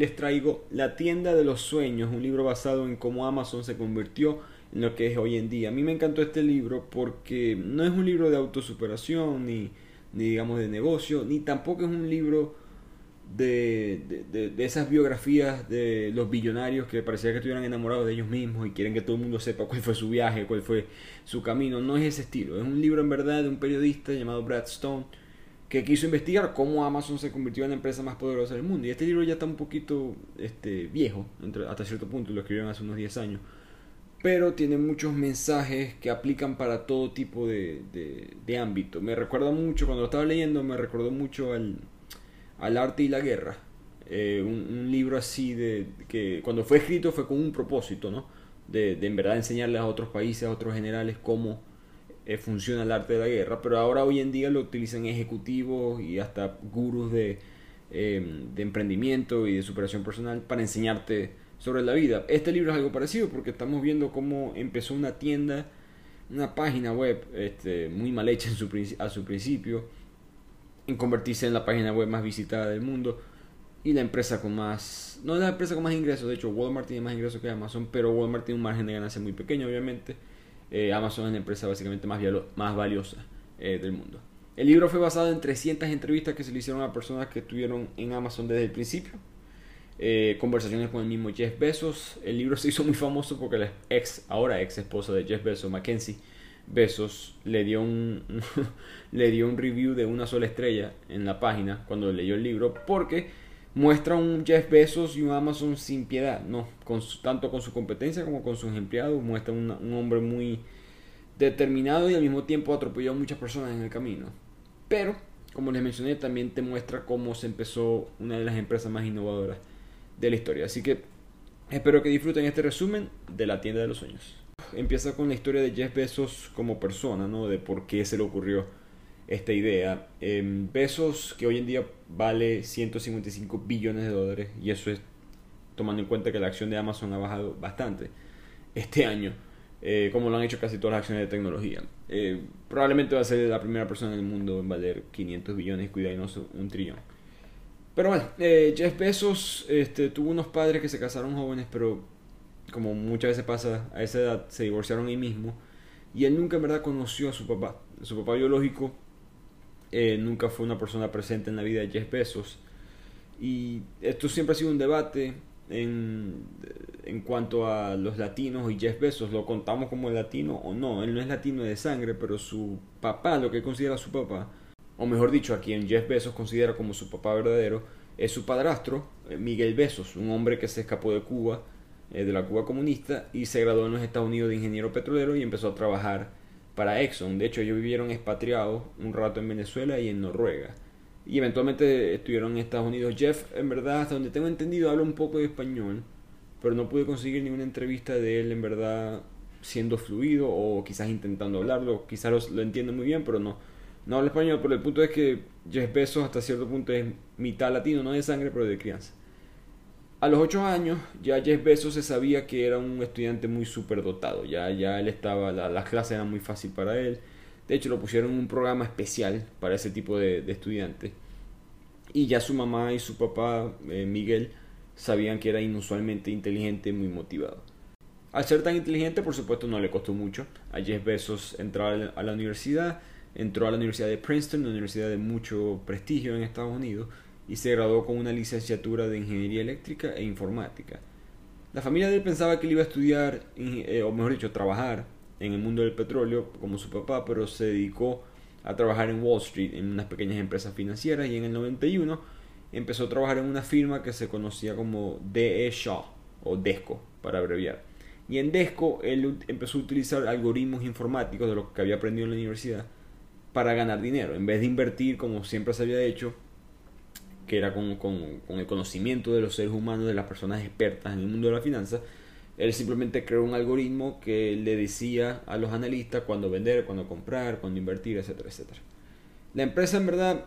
Les traigo La tienda de los sueños, un libro basado en cómo Amazon se convirtió en lo que es hoy en día. A mí me encantó este libro porque no es un libro de autosuperación ni, ni digamos de negocio, ni tampoco es un libro de, de, esas biografías de los billonarios que parecía que estuvieran enamorados de ellos mismos y quieren que todo el mundo sepa cuál fue su viaje, cuál fue su camino. No es ese estilo. Es un libro en verdad de un periodista llamado Brad Stone que quiso investigar cómo Amazon se convirtió en la empresa más poderosa del mundo. Y este libro ya está un poquito este, viejo, hasta cierto punto, lo escribieron hace unos 10 años. Pero tiene muchos mensajes que aplican para todo tipo de, de, ámbito. Me recuerda mucho, cuando lo estaba leyendo, me recordó mucho al, al arte y la guerra. Eh, un, libro así de que cuando fue escrito fue con un propósito, ¿no? De, de en verdad enseñarles a otros países, a otros generales cómo eh, funciona el arte de la guerra, pero ahora hoy en día lo utilizan ejecutivos y hasta gurús de, em, de emprendimiento y de superación personal para enseñarte sobre la vida. Este libro es algo parecido porque estamos viendo cómo empezó una tienda, una página web este, muy mal hecha en su, a su principio, en convertirse en la página web más visitada del mundo y la empresa con más, no la empresa con más ingresos, de hecho Walmart tiene más ingresos que Amazon, pero Walmart tiene un margen de ganancia muy pequeño obviamente eh, Amazon es la empresa básicamente más, más valiosa eh, del mundo. El libro fue basado en 300 entrevistas que se le hicieron a personas que estuvieron en Amazon desde el principio. Eh, conversaciones con el mismo Jeff Bezos. El libro se hizo muy famoso porque la ex, ahora ex esposa de Jeff Bezos, Mackenzie Bezos, le dio un, le dio un review de una sola estrella en la página cuando leyó el libro porque muestra un Jeff Bezos y un Amazon sin piedad, no, con tanto con su competencia como con sus empleados, muestra un hombre muy determinado y al mismo tiempo atropelló a muchas personas en el camino. Pero, como les mencioné, también te muestra cómo se empezó una de las empresas más innovadoras de la historia. Así que espero que disfruten este resumen de la tienda de los sueños. Empieza con la historia de Jeff Bezos como persona, ¿no? De por qué se le ocurrió esta idea. pesos que hoy en día vale 155 billones de dólares y eso es tomando en cuenta que la acción de Amazon ha bajado bastante este año, eh, como lo han hecho casi todas las acciones de tecnología. Eh, probablemente va a ser la primera persona en el mundo en valer 500 billones, cuidado, un trillón. Pero bueno, eh, Jeff Bezos este, tuvo unos padres que se casaron jóvenes, pero como muchas veces pasa, a esa edad se divorciaron ahí mismo. Y él nunca en verdad conoció a su papá. Su papá biológico eh, nunca fue una persona presente en la vida de Jeff Bezos. Y esto siempre ha sido un debate en, en cuanto a los latinos y Jeff Bezos. ¿Lo contamos como latino o no? Él no es latino de sangre, pero su papá, lo que considera su papá, o mejor dicho, a quien Jeff Bezos considera como su papá verdadero, es su padrastro, eh, Miguel Bezos, un hombre que se escapó de Cuba, eh, de la Cuba comunista, y se graduó en los Estados Unidos de ingeniero petrolero y empezó a trabajar para Exxon. De hecho, ellos vivieron expatriados un rato en Venezuela y en Noruega. Y eventualmente estuvieron en Estados Unidos. Jeff, en verdad, hasta donde tengo entendido, habla un poco de español, pero no pude conseguir ninguna entrevista de él, en verdad, siendo fluido o quizás intentando hablarlo. Quizás lo, entiende muy bien, pero no, no habla español. Pero el punto es que Jeff Bezos hasta cierto punto es mitad latino, no de sangre, pero de crianza. A los 8 años ya Jeff Bezos se sabía que era un estudiante muy superdotado, ya, ya él estaba, las clases eran muy fácil para él, de hecho lo pusieron en un programa especial para ese tipo de, estudiantes. Y ya su mamá y su papá, eh, Miguel, sabían que era inusualmente inteligente y muy motivado. Al ser tan inteligente, por supuesto, no le costó mucho a Jeff Bezos entrar a la universidad, entró a la Universidad de Princeton, una universidad de mucho prestigio en Estados Unidos, y se graduó con una licenciatura de Ingeniería Eléctrica e Informática. La familia de él pensaba que él iba a estudiar, eh, o mejor dicho, trabajar en el mundo del petróleo como su papá, pero se dedicó a trabajar en Wall Street en unas pequeñas empresas financieras y en el 91 empezó a trabajar en una firma que se conocía como DE Shaw o DESCO para abreviar. Y en DESCO él empezó a utilizar algoritmos informáticos de lo que había aprendido en la universidad para ganar dinero. En vez de invertir como siempre se había hecho que era con, con, el conocimiento de los seres humanos, de las personas expertas en el mundo de la finanza, él simplemente creó un algoritmo que le decía a los analistas cuándo vender, cuándo comprar, cuándo invertir, etcétera, etcétera. La empresa en verdad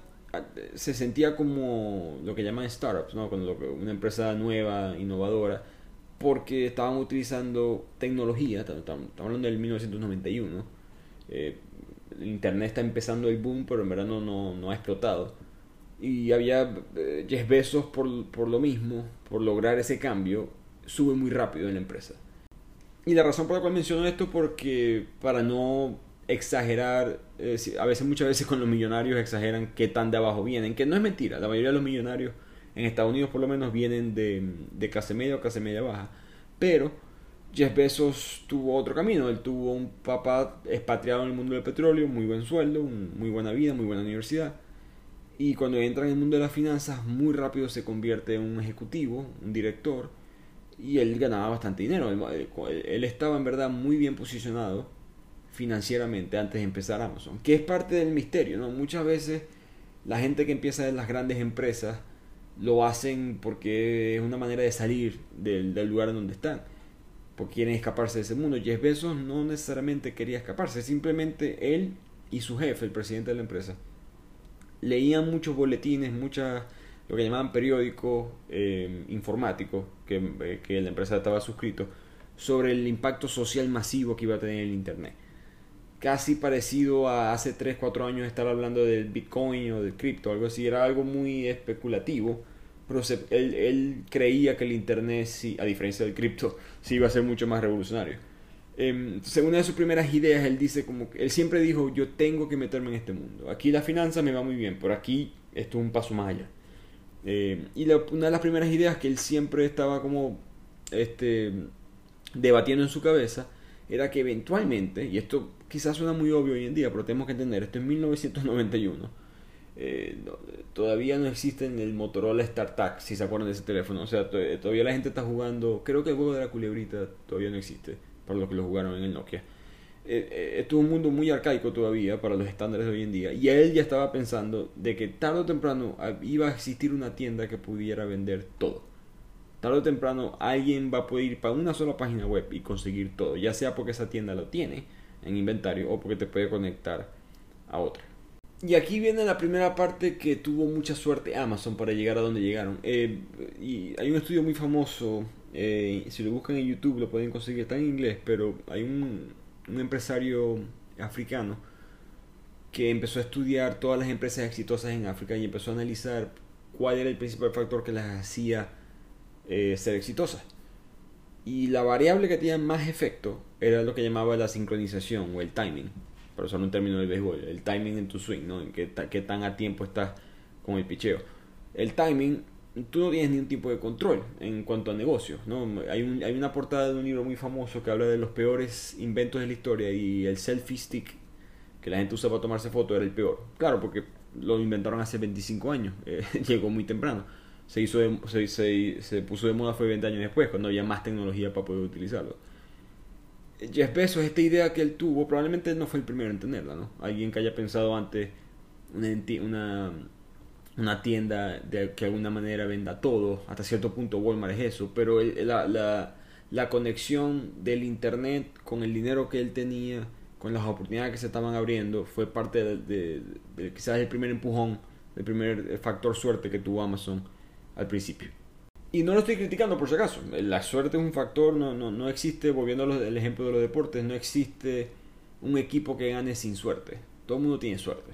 se sentía como lo que llaman startups, ¿no? Cuando una empresa nueva, innovadora, porque estaban utilizando tecnología, estamos hablando del 1991, eh, el Internet está empezando el boom, pero en verdad no, no, ha explotado. Y había eh, Jeff por, por lo mismo, por lograr ese cambio, sube muy rápido en la empresa. Y la razón por la cual menciono esto porque para no exagerar, eh, a veces muchas veces con los millonarios exageran qué tan de abajo vienen, que no es mentira, la mayoría de los millonarios en Estados Unidos por lo menos vienen de, de clase media o clase media baja, pero Jeff Bezos tuvo otro camino, él tuvo un papá expatriado en el mundo del petróleo, muy buen sueldo, muy buena vida, muy buena universidad, y cuando entra en el mundo de las finanzas muy rápido se convierte en un ejecutivo, un director, y él ganaba bastante dinero, él estaba en verdad muy bien posicionado financieramente antes de empezar Amazon, que es parte del misterio, ¿no? Muchas veces la gente que empieza en las grandes empresas lo hacen porque es una manera de salir del, lugar en donde están, porque quieren escaparse de ese mundo. Jeff Bezos no necesariamente quería escaparse, simplemente él y su jefe, el presidente de la empresa, leían muchos boletines, muchas lo que llamaban periódicos eh, informáticos que, eh, que la empresa estaba suscrito sobre el impacto social masivo que iba a tener el Internet casi parecido a hace 3, 4 años estar hablando del Bitcoin o del cripto, algo así, era algo muy especulativo, pero él, creía que el Internet, sí, a diferencia del cripto, sí iba a ser mucho más revolucionario. Eh, según una de sus primeras ideas, él dice como él siempre dijo, yo tengo que meterme en este mundo. Aquí la finanza me va muy bien, pero aquí esto es un paso más allá. Em, y una de las primeras ideas que él siempre estaba como este, debatiendo en su cabeza era que eventualmente, y esto quizás suena muy obvio hoy en día, pero tenemos que entender, esto es 1991. Eh, todavía no existe el Motorola StarTAC, si se acuerdan de ese teléfono. O sea, todavía la gente está jugando. Creo que el juego de la culebrita todavía no existe, para los que lo jugaron en el Nokia. Eh, eh, un mundo muy arcaico todavía para los estándares de hoy en día. Y él ya estaba pensando de que tarde o temprano iba a existir una tienda que pudiera vender todo. Tarde o temprano alguien va a poder ir para una sola página web y conseguir todo, ya sea porque esa tienda lo tiene en inventario o porque te puede conectar a otra. Y aquí viene la primera parte que tuvo mucha suerte Amazon para llegar a donde llegaron. Eh, y hay un estudio muy famoso, eh, si lo buscan en YouTube lo pueden conseguir, está en inglés, pero hay un, un empresario africano que empezó a estudiar todas las empresas exitosas en África y empezó a analizar cuál era el principal factor que las hacía eh, ser exitosas. Y la variable que tenía más efecto era lo que llamaba la sincronización o el timing, para usar un término del béisbol, el timing en tu swing, ¿no? En qué, tan a tiempo estás con el picheo. El timing, tú no tienes ningún tipo de control en cuanto a negocios, ¿no? Hay, hay una portada de un libro muy famoso que habla de los peores inventos de la historia y el selfie stick que la gente usa para tomarse fotos era el peor. Claro, porque lo inventaron hace 25 años, eh, llegó muy temprano se, hizo se, se, puso de moda fue 20 años después, cuando había más tecnología para poder utilizarlo. Jeff Bezos, esta idea que él tuvo, probablemente no fue el primero en tenerla, ¿no? Alguien que haya pensado antes una, tienda de que de alguna manera venda todo, hasta cierto punto Walmart es eso, pero la, la, la conexión del Internet con el dinero que él tenía, con las oportunidades que se estaban abriendo, fue parte de, de quizás el primer empujón, el primer factor suerte que tuvo Amazon al principio. Y no lo estoy criticando por si acaso. La suerte es un factor, no, no, no existe, volviendo al ejemplo de los deportes, no existe un equipo que gane sin suerte. Todo el mundo tiene suerte.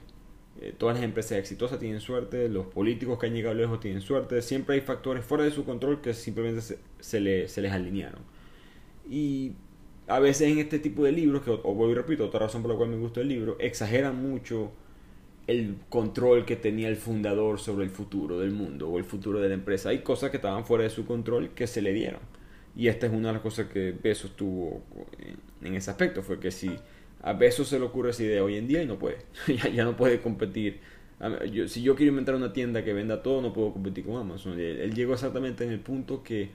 Eh, todas las empresas exitosas tienen suerte, los políticos que han llegado lejos tienen suerte. Siempre hay factores fuera de su control que simplemente se, se, se les alinearon. Y a veces en este tipo de libros, que os voy y repito, otra razón por la cual me gusta el libro, exageran mucho el control que tenía el fundador sobre el futuro del mundo o el futuro de la empresa. Hay cosas que estaban fuera de su control que se le dieron. Y esta es una de las cosas que Besos tuvo en ese aspecto. Fue que si a Besos se le ocurre esa idea hoy en día y no puede. ya, no puede competir. si yo quiero inventar una tienda que venda todo, no puedo competir con Amazon. Él, llegó exactamente en el punto que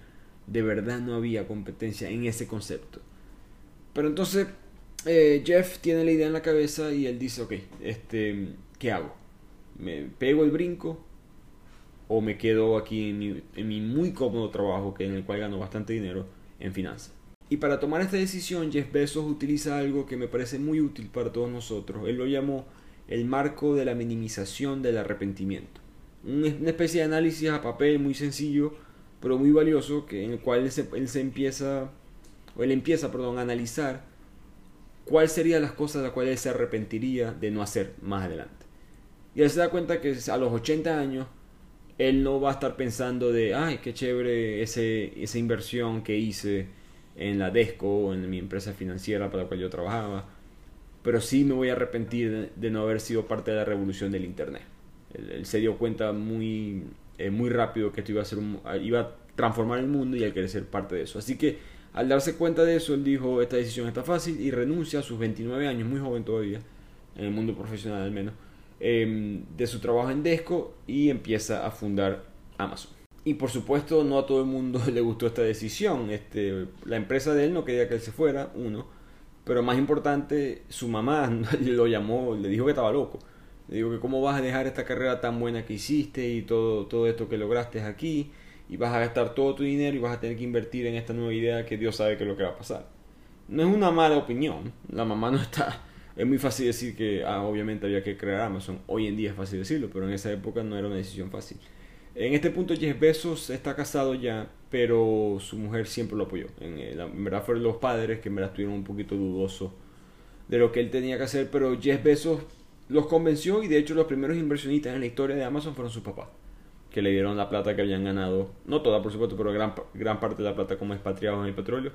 de verdad no había competencia en ese concepto. Pero entonces eh, Jeff tiene la idea en la cabeza y él dice, ok, este, ¿qué hago? ¿Me pego el brinco o me quedo aquí en mi, en mi muy cómodo trabajo que en el cual gano bastante dinero en finanzas. Y para tomar esta decisión, Jeff Bezos utiliza algo que me parece muy útil para todos nosotros. Él lo llamó el marco de la minimización del arrepentimiento. Una especie de análisis a papel muy sencillo, pero muy valioso, que en el cual él se, empieza, o él empieza, perdón, a analizar cuáles serían las cosas de las cuales él se arrepentiría de no hacer más adelante. Y él se da cuenta que a los 80 años él no va a estar pensando de, ay, qué chévere ese, esa inversión que hice en la Desco, en mi empresa financiera para la cual yo trabajaba, pero sí me voy a arrepentir de, no haber sido parte de la revolución del Internet. Él, se dio cuenta muy, eh, muy rápido que esto iba a, ser iba a transformar el mundo y él querer ser parte de eso. Así que al darse cuenta de eso, él dijo, esta decisión está fácil y renuncia a sus 29 años, muy joven todavía, en el mundo profesional al menos, em, de su trabajo en Desco y empieza a fundar Amazon. Y por supuesto no a todo el mundo le gustó esta decisión. Este, la empresa de él no quería que él se fuera, uno. Pero más importante, su mamá lo llamó, le dijo que estaba loco. Le dijo que cómo vas a dejar esta carrera tan buena que hiciste y todo, todo esto que lograste aquí y vas a gastar todo tu dinero y vas a tener que invertir en esta nueva idea que Dios sabe que es lo que va a pasar. No es una mala opinión, la mamá no está... Es muy fácil decir que ah, obviamente había que crear Amazon, hoy en día es fácil decirlo, pero en esa época no era una decisión fácil. En este punto Jeff Bezos está casado ya, pero su mujer siempre lo apoyó. En, verdad fueron los padres que en verdad estuvieron un poquito dudosos de lo que él tenía que hacer, pero Jeff Bezos los convenció y de hecho los primeros inversionistas en la historia de Amazon fueron sus papás que le dieron la plata que habían ganado, no toda por supuesto, pero gran, gran parte de la plata como expatriados en el petróleo,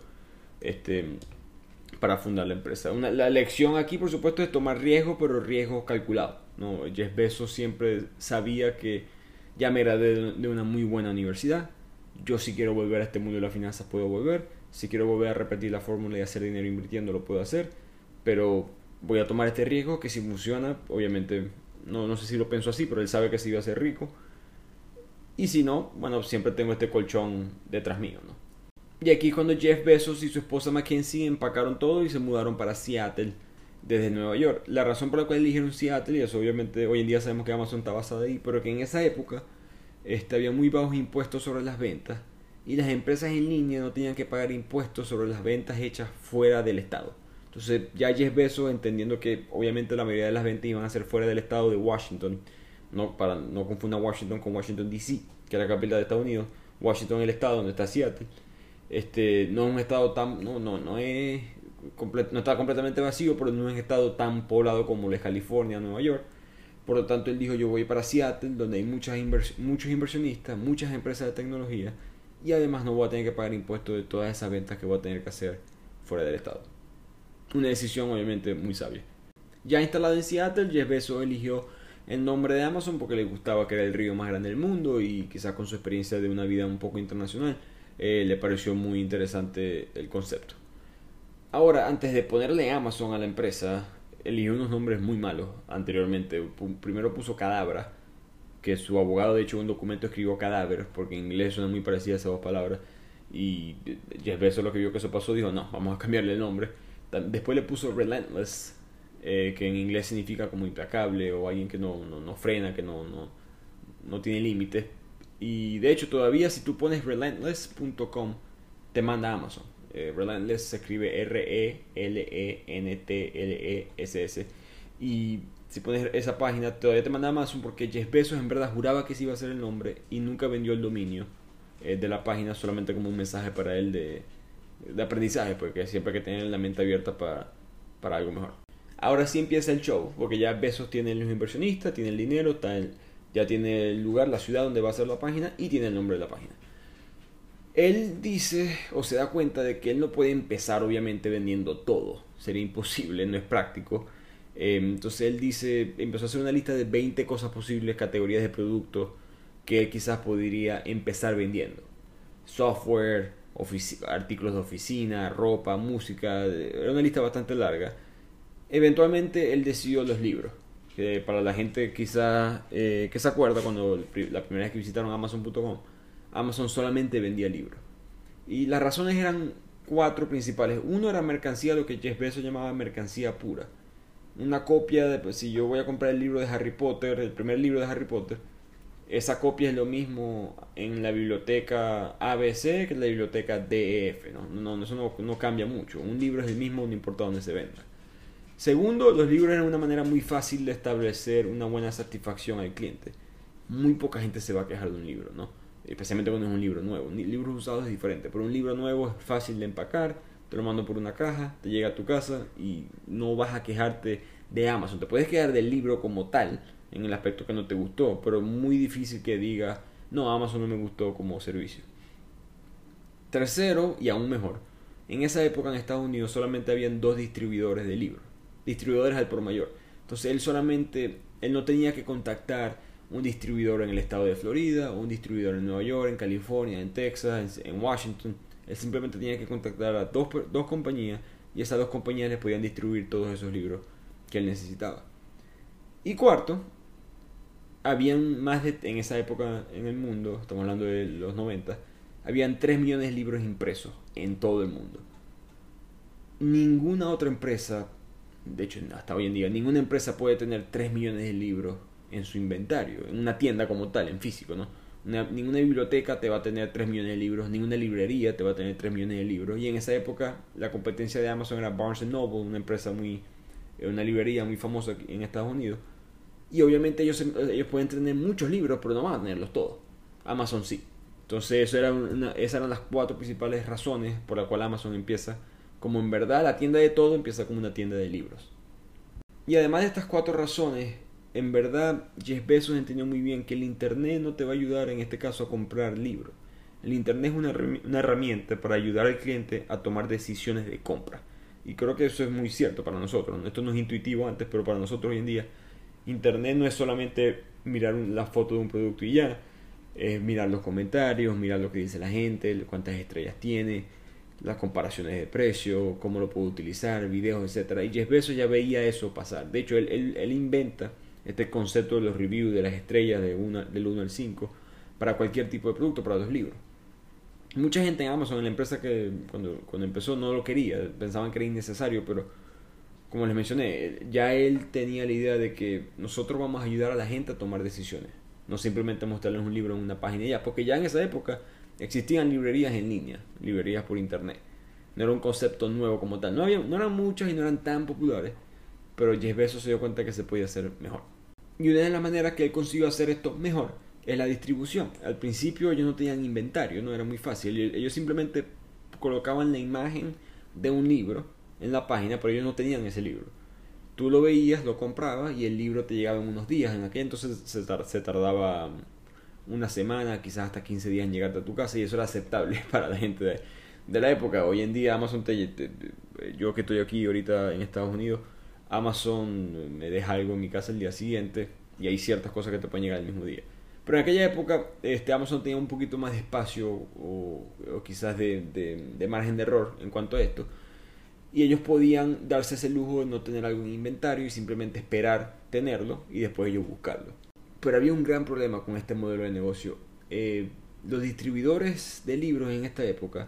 este, para fundar la empresa. La lección aquí por supuesto es tomar riesgo, pero riesgo calculado. ¿no? Jeff Bezos siempre sabía que ya me gradué de una muy buena universidad, yo si quiero volver a este mundo de las finanzas puedo volver, si quiero volver a repetir la fórmula y hacer dinero invirtiendo lo puedo hacer, pero voy a tomar este riesgo que si funciona, obviamente, no, no sé si lo pienso así, pero él sabe que si iba a ser rico. Y si no, bueno, siempre tengo este colchón detrás mío, ¿no? Y aquí cuando Jeff Bezos y su esposa Mackenzie empacaron todo y se mudaron para Seattle desde Nueva York. La razón por la cual eligieron Seattle, y eso obviamente hoy en día sabemos que Amazon está basada ahí, pero que en esa época este, había muy bajos impuestos sobre las ventas y las empresas en línea no tenían que pagar impuestos sobre las ventas hechas fuera del estado. Entonces ya Jeff Bezos, entendiendo que obviamente la mayoría de las ventas iban a ser fuera del estado de Washington, no, para no confundir Washington con Washington DC, que es la capital de Estados Unidos, Washington es el estado donde está Seattle, este, no es un estado tan, no, no, no es, no está completamente vacío, pero no es un estado tan poblado como lo es California, Nueva York, por lo tanto él dijo yo voy para Seattle, donde hay muchas muchos inversionistas, muchas empresas de tecnología, y además no voy a tener que pagar impuestos de todas esas ventas que voy a tener que hacer fuera del estado. Una decisión obviamente muy sabia. Ya instalado en Seattle, Jeff Bezos eligió el nombre de Amazon porque le gustaba que era el río más grande del mundo y quizás con su experiencia de una vida un poco internacional eh, le pareció muy interesante el concepto. Ahora, antes de ponerle Amazon a la empresa, eligió unos nombres muy malos anteriormente. Primero puso Cadabra, que su abogado de hecho en un documento escribió cadáver, porque en inglés suena muy parecida a esas dos palabras. Y Jeff Bezos lo que vio que eso pasó dijo, no, vamos a cambiarle el nombre. Después le puso Relentless, eh, que en inglés significa como implacable o alguien que no, no, frena, que no, no, no tiene límites. Y de hecho todavía si tú pones relentless.com te manda Amazon. Eh, relentless se escribe R-E-L-E-N-T-L-E-S-S. Y si pones esa página todavía te manda Amazon porque Jeff Bezos en verdad juraba que ese iba a ser el nombre y nunca vendió el dominio eh, de la página solamente como un mensaje para él de, de aprendizaje, porque siempre hay que tener la mente abierta para, para algo mejor. Ahora sí empieza el show, porque ya Besos tiene los inversionistas, tiene el dinero, ya tiene el lugar, la ciudad donde va a ser la página y tiene el nombre de la página. Él dice o se da cuenta de que él no puede empezar obviamente vendiendo todo, sería imposible, no es práctico. Em, entonces él dice, empezó a hacer una lista de 20 cosas posibles, categorías de productos que él quizás podría empezar vendiendo. Software, artículos de oficina, ropa, música, era una lista bastante larga Eventualmente él decidió los libros. Que para la gente quizá eh, que se acuerda cuando la primera vez que visitaron Amazon.com, Amazon solamente vendía libros. Y las razones eran cuatro principales. Uno era mercancía, lo que Jeff Bezos llamaba mercancía pura. Una copia de, pues, si yo voy a comprar el libro de Harry Potter, el primer libro de Harry Potter, esa copia es lo mismo en la biblioteca ABC que en la biblioteca DEF. ¿no? No, eso no, no, cambia mucho. Un libro es el mismo, no importa dónde se venda. Segundo, los libros eran una manera muy fácil de establecer una buena satisfacción al cliente. Muy poca gente se va a quejar de un libro, ¿no? Especialmente cuando es un libro nuevo. Libros usados es diferente, pero un libro nuevo es fácil de empacar, te lo mando por una caja, te llega a tu casa y no vas a quejarte de Amazon. Te puedes quedar del libro como tal, en el aspecto que no te gustó, pero muy difícil que diga no, Amazon no me gustó como servicio. Tercero, y aún mejor, en esa época en Estados Unidos solamente habían dos distribuidores de libros, distribuidores al por mayor. Entonces él solamente, él no tenía que contactar un distribuidor en el estado de Florida, un distribuidor en Nueva York, en California, en Texas, en Washington. Él simplemente tenía que contactar a dos, dos compañías y esas dos compañías les podían distribuir todos esos libros que él necesitaba. Y cuarto, habían más en esa época en el mundo, estamos hablando de los 90, habían 3 millones de libros impresos en todo el mundo. Ninguna otra empresa, de hecho hasta hoy en día, ninguna empresa puede tener 3 millones de libros en su inventario, en una tienda como tal, en físico, ¿no? ninguna biblioteca te va a tener 3 millones de libros, ninguna librería te va a tener 3 millones de libros. Y en esa época la competencia de Amazon era Barnes Noble, una empresa muy, una librería muy famosa en Estados Unidos y obviamente ellos, ellos pueden tener muchos libros, pero no van a tenerlos todos. Amazon sí. Entonces, eso era esas eran las cuatro principales razones por las cuales Amazon empieza como en verdad la tienda de todo empieza como una tienda de libros. Y además de estas cuatro razones, en verdad Jeff Bezos entendió muy bien que el Internet no te va a ayudar en este caso a comprar libros. El Internet es una, una herramienta para ayudar al cliente a tomar decisiones de compra. Y creo que eso es muy cierto para nosotros. Esto no es intuitivo antes, pero para nosotros hoy en día Internet no es solamente mirar la foto de un producto y ya, es mirar los comentarios, mirar lo que dice la gente, cuántas estrellas tiene, las comparaciones de precio, cómo lo puedo utilizar, videos, etc. Y Jeff Bezos ya veía eso pasar. De hecho, él, él, inventa este concepto de los reviews de las estrellas de una, del 1 al 5 para cualquier tipo de producto, para los libros. Mucha gente en Amazon, en la empresa que cuando, cuando empezó no lo quería, pensaban que era innecesario, pero como les mencioné, ya él tenía la idea de que nosotros vamos a ayudar a la gente a tomar decisiones, no simplemente mostrarles un libro en una página ya, porque ya en esa época existían librerías en línea, librerías por internet. No era un concepto nuevo como tal. No, había, no eran muchas y no eran tan populares, pero Jeff Bezos se dio cuenta que se podía hacer mejor. Y una de las maneras que él consiguió hacer esto mejor es la distribución. Al principio ellos no tenían inventario, no era muy fácil. Ellos simplemente colocaban la imagen de un libro en la página, pero ellos no tenían ese libro. Tú lo veías, lo comprabas y el libro te llegaba en unos días. En aquel entonces se, tardaba una semana, quizás hasta 15 días en llegarte a tu casa y eso era aceptable para la gente de, la época. Hoy en día Amazon, te, yo que estoy aquí ahorita en Estados Unidos, Amazon me deja algo en mi casa el día siguiente y hay ciertas cosas que te pueden llegar el mismo día. Pero en aquella época este, Amazon tenía un poquito más de espacio o, quizás de margen de error en cuanto a esto y ellos podían darse ese lujo de no tener algún inventario y simplemente esperar tenerlo y después ellos buscarlo. Pero había un gran problema con este modelo de negocio. Eh, los distribuidores de libros en esta época,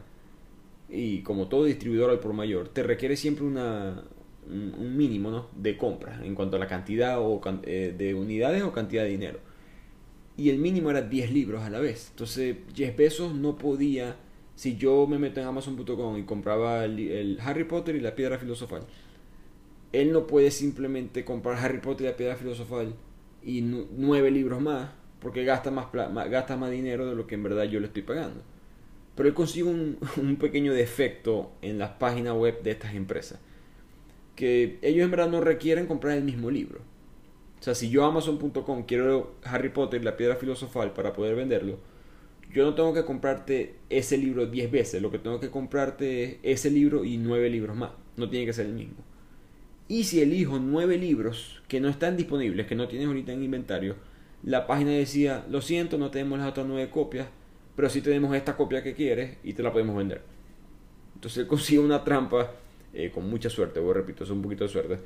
y como todo distribuidor al por mayor, te requiere siempre una, un mínimo de compras en cuanto a la cantidad o, eh, de unidades o cantidad de dinero. Y el mínimo era 10 libros a la vez. Entonces Jeff Bezos no podía si yo me meto en Amazon.com y compraba el, Harry Potter y la piedra filosofal, él no puede simplemente comprar Harry Potter y la piedra filosofal y nueve libros más, porque gasta más, gasta más dinero de lo que en verdad yo le estoy pagando. Pero él consigue un, un pequeño defecto en las páginas web de estas empresas. Que ellos en verdad no requieren comprar el mismo libro. O sea, si yo Amazon.com quiero Harry Potter y la piedra filosofal para poder venderlo, yo no tengo que comprarte ese libro 10 veces, lo que tengo que comprarte es ese libro y 9 libros más, no tiene que ser el mismo. Y si elijo 9 libros que no están disponibles, que no tienes ahorita en inventario, la página decía, lo siento, no tenemos las otras 9 copias, pero sí tenemos esta copia que quieres y te la podemos vender. Entonces consigue una trampa, eh, con mucha suerte, voy repito, es un poquito de suerte,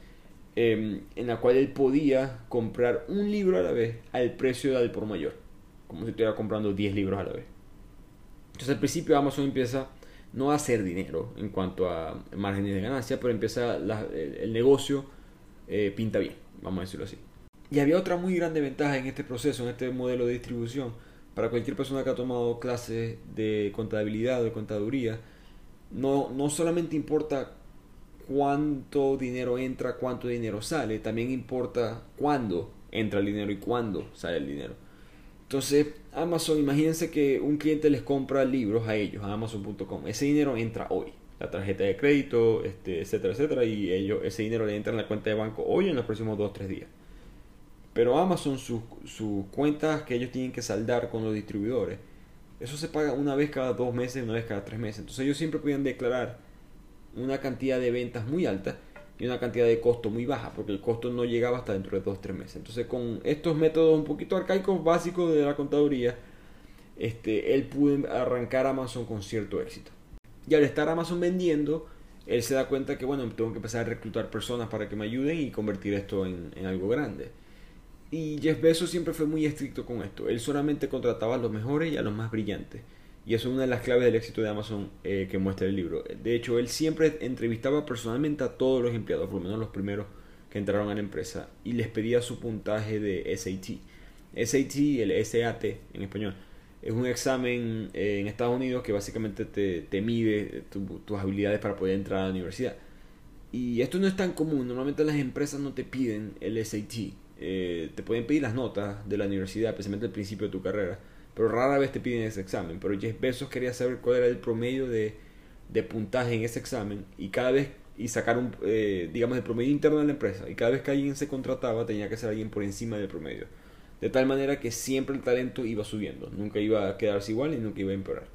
em, en la cual él podía comprar un libro a la vez al precio del por mayor como si estuviera comprando 10 libros a la vez. Entonces al principio Amazon empieza no a hacer dinero en cuanto a márgenes de ganancia, pero empieza el, negocio eh, pinta bien, vamos a decirlo así. Y había otra muy grande ventaja en este proceso, en este modelo de distribución, para cualquier persona que ha tomado clases de contabilidad o de contaduría, no, no solamente importa cuánto dinero entra, cuánto dinero sale, también importa cuándo entra el dinero y cuándo sale el dinero. Entonces, Amazon, imagínense que un cliente les compra libros a ellos, a Amazon.com. Ese dinero entra hoy. La tarjeta de crédito, este, etcétera, etcétera. Y ellos, ese dinero le entra en la cuenta de banco hoy en los próximos 2 o 3 días. Pero Amazon, sus, sus cuentas que ellos tienen que saldar con los distribuidores, eso se paga una vez cada dos meses, una vez cada tres meses. Entonces ellos siempre pueden declarar una cantidad de ventas muy alta y una cantidad de costo muy baja, porque el costo no llegaba hasta dentro de dos o tres meses. Entonces, con estos métodos un poquito arcaicos básicos de la contaduría, este, él pudo arrancar Amazon con cierto éxito. Y al estar Amazon vendiendo, él se da cuenta que, bueno, tengo que empezar a reclutar personas para que me ayuden y convertir esto en, en algo grande. Y Jeff Bezos siempre fue muy estricto con esto. Él solamente contrataba a los mejores y a los más brillantes. Y eso es una de las claves del éxito de Amazon eh, que muestra el libro. De hecho, él siempre entrevistaba personalmente a todos los empleados, por lo menos los primeros que entraron a la empresa, y les pedía su puntaje de SAT. SAT, el SAT en español, es un examen eh, en Estados Unidos que básicamente te, te mide tus habilidades para poder entrar a la universidad. Y esto no es tan común, normalmente las empresas no te piden el SAT, eh, te pueden pedir las notas de la universidad, especialmente al principio de tu carrera pero rara vez te piden ese examen. Pero Jeff Bezos quería saber cuál era el promedio de, de puntaje en ese examen y cada vez y sacar un, eh, digamos, el promedio interno de la empresa. Y cada vez que alguien se contrataba tenía que ser alguien por encima del promedio. De tal manera que siempre el talento iba subiendo, nunca iba a quedarse igual y nunca iba a empeorar.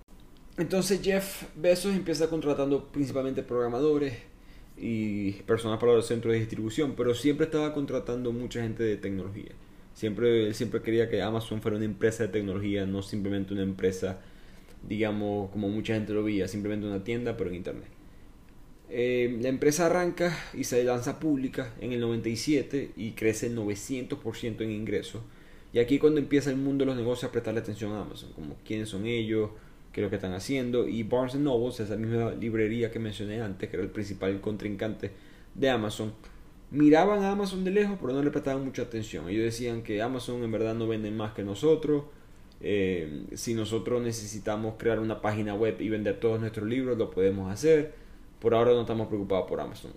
Entonces Jeff Bezos empieza contratando principalmente programadores y personas para los centros de distribución, pero siempre estaba contratando mucha gente de tecnología. Siempre, él siempre quería que Amazon fuera una empresa de tecnología, no simplemente una empresa, digamos, como mucha gente lo veía, simplemente una tienda, pero en Internet. Eh, la empresa arranca y se lanza pública en el 97 y crece el 900% en ingresos. Y aquí cuando empieza el mundo de los negocios a prestarle atención a Amazon, como quiénes son ellos, qué es lo que están haciendo. Y Barnes Noble, esa misma librería que mencioné antes, que era el principal contrincante de Amazon, miraban a Amazon de lejos, pero no le prestaban mucha atención. Ellos decían que Amazon en verdad no vende más que nosotros. Eh, si nosotros necesitamos crear una página web y vender todos nuestros libros, lo podemos hacer. Por ahora no estamos preocupados por Amazon.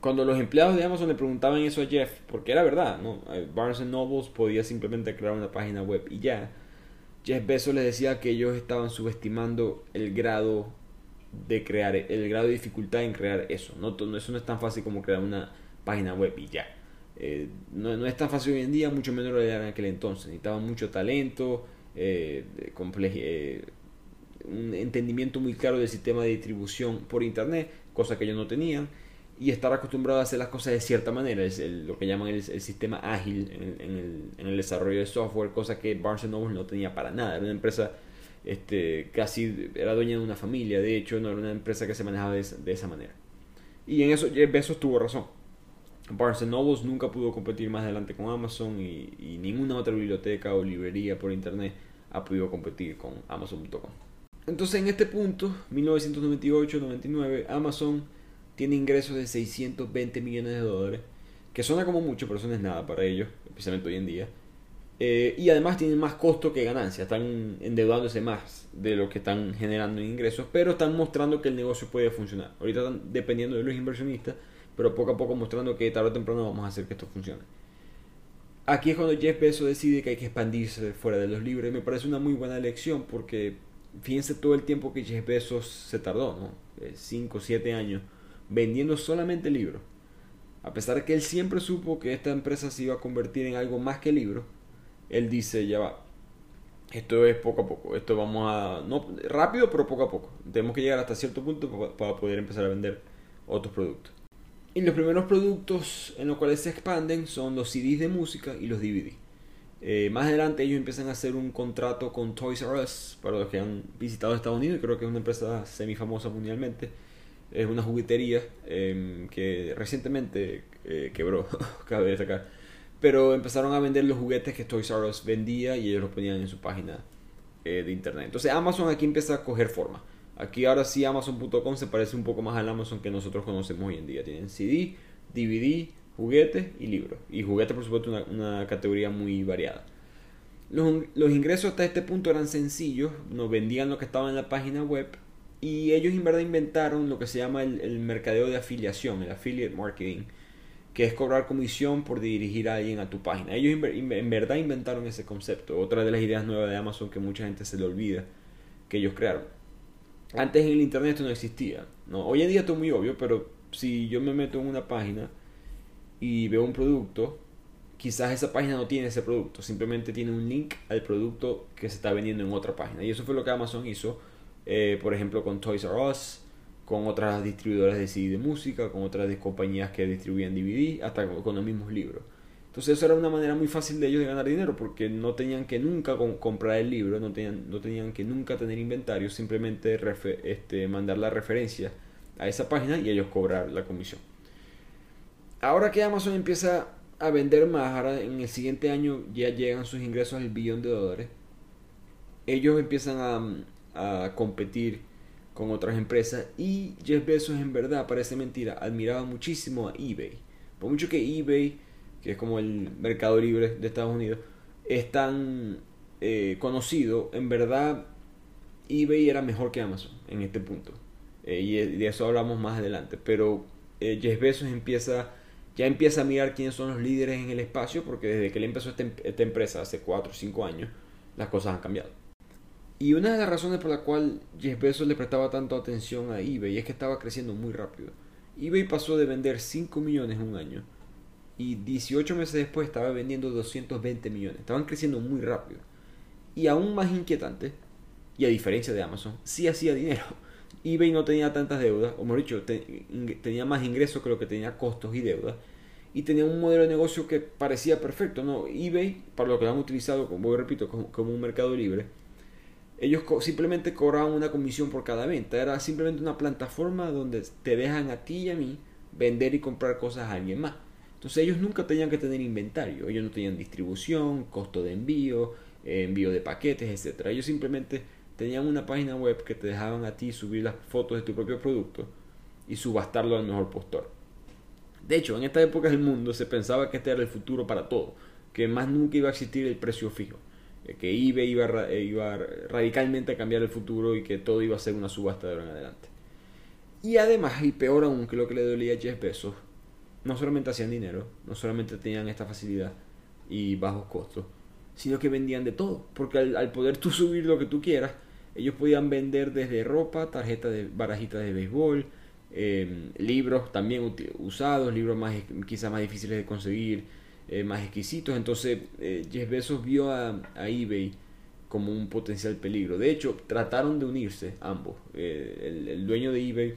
Cuando los empleados de Amazon le preguntaban eso a Jeff, porque era verdad, ¿no? Eh, Barnes Nobles podía simplemente crear una página web y ya. Jeff Bezos les decía que ellos estaban subestimando el grado de crear, el grado de dificultad en crear eso. No, eso no es tan fácil como crear una página web y ya. Eh, no, no, es tan fácil hoy en día, mucho menos lo era en aquel entonces. Necesitaba mucho talento, eh, eh, un entendimiento muy claro del sistema de distribución por internet, cosa que ellos no tenían, y estar acostumbrado a hacer las cosas de cierta manera, es lo que llaman el, sistema ágil en, en, el, en, el, desarrollo de software, cosa que Barnes Noble no tenía para nada. Era una empresa este, casi era dueña de una familia, de hecho no era una empresa que se manejaba de, esa manera. Y en eso Jeff Bezos tuvo razón. Barnes Noble nunca pudo competir más adelante con Amazon y, ninguna otra biblioteca o librería por internet ha podido competir con Amazon.com. Entonces en este punto, 1998-99, Amazon tiene ingresos de 620 millones de dólares, que suena como mucho, pero eso no es nada para ellos, especialmente hoy en día. Eh, y además tienen más costo que ganancia, están endeudándose más de lo que están generando en ingresos, pero están mostrando que el negocio puede funcionar. Ahorita están dependiendo de los inversionistas, pero poco a poco mostrando que tarde o temprano vamos a hacer que esto funcione. Aquí es cuando Jeff Bezos decide que hay que expandirse fuera de los libros. Y me parece una muy buena elección porque fíjense todo el tiempo que Jeff Bezos se tardó, ¿no? 5 o 7 años vendiendo solamente libros. A pesar de que él siempre supo que esta empresa se iba a convertir en algo más que libros él dice, ya va, esto es poco a poco, esto vamos a, no rápido, pero poco a poco. Tenemos que llegar hasta cierto punto para poder empezar a vender otros productos. Y los primeros productos en los cuales se expanden son los CDs de música y los DVD. Eh, más adelante ellos empiezan a hacer un contrato con Toys R Us, para los que han visitado Estados Unidos, creo que es una empresa semi famosa mundialmente. Es una juguetería em, que recientemente eh, quebró, cabe destacar pero empezaron a vender los juguetes que Toys R Us vendía y ellos los ponían en su página eh, de internet. Entonces Amazon aquí empieza a coger forma. Aquí ahora sí Amazon.com se parece un poco más al Amazon que nosotros conocemos hoy en día. Tienen CD, DVD, juguetes y libros. Y juguetes, por supuesto, una, categoría muy variada. Los, los, ingresos hasta este punto eran sencillos, nos vendían lo que estaba en la página web y ellos en verdad inventaron lo que se llama el mercadeo de afiliación, el affiliate marketing, que es cobrar comisión por dirigir a alguien a tu página. Ellos en verdad inventaron ese concepto, otra de las ideas nuevas de Amazon que mucha gente se le olvida que ellos crearon. Antes en el internet esto no existía. Hoy en día esto es muy obvio, pero si yo me meto en una página y veo un producto, quizás esa página no tiene ese producto, simplemente tiene un link al producto que se está vendiendo en otra página. Y eso fue lo que Amazon hizo, eh, por ejemplo, con Toys R Us, con otras distribuidoras de CD de música, con otras compañías que distribuían DVD, hasta con los mismos libros. Entonces eso era una manera muy fácil de ellos de ganar dinero porque no tenían que nunca comprar el libro, no tenían, no tenían que nunca tener inventario, simplemente este, mandar la referencia a esa página y ellos cobrar la comisión. Ahora que Amazon empieza a vender más, ahora en el siguiente año ya llegan sus ingresos al billón de dólares, ellos empiezan a, a competir con otras empresas y Jeff Bezos en verdad, parece mentira, admiraba muchísimo a eBay. Por mucho que eBay, que es como el mercado libre de Estados Unidos, es tan eh, conocido, en verdad eBay era mejor que Amazon en este punto. Eh, y de eso hablamos más adelante. Pero eh, Jeff Bezos empieza ya empieza a mirar quiénes son los líderes en el espacio, porque desde que él empezó esta, esta empresa hace 4 o 5 años, las cosas han cambiado. Y una de las razones por la cual Jeff Bezos le prestaba tanto atención a eBay es que estaba creciendo muy rápido. eBay pasó de vender 5 millones en un año y 18 meses después estaba vendiendo 220 millones. Estaban creciendo muy rápido. Y aún más inquietante, y a diferencia de Amazon, sí hacía dinero. eBay no tenía tantas deudas, o mejor dicho, tenía más ingresos que lo que tenía costos y deudas. Y tenía un modelo de negocio que parecía perfecto. No, eBay, para lo que lo han utilizado, como repito, como, un mercado libre, ellos simplemente cobraban una comisión por cada venta. Era simplemente una plataforma donde te dejan a ti y a mí vender y comprar cosas a alguien más. Entonces ellos nunca tenían que tener inventario. Ellos no tenían distribución, costo de envío, eh, envío de paquetes, etc. Ellos simplemente tenían una página web que te dejaban a ti subir las fotos de tu propio producto y subastarlo al mejor postor. De hecho, en esta época del mundo se pensaba que este era el futuro para todo, que más nunca iba a existir el precio fijo, que eBay iba, eh, iba radicalmente a cambiar el futuro y que todo iba a ser una subasta de ahora en adelante. Y además, y peor aún que lo que le dolía a Jeff Bezos, no solamente hacían dinero, no solamente tenían esta facilidad y bajos costos, sino que vendían de todo, porque al poder tú subir lo que tú quieras, ellos podían vender desde ropa, tarjetas de barajitas de béisbol, em, libros también usados, libros más quizás más difíciles de conseguir, eh, más exquisitos. Entonces eh, Jeff Bezos vio a, eBay como un potencial peligro. De hecho, trataron de unirse ambos. Eh, el, dueño de eBay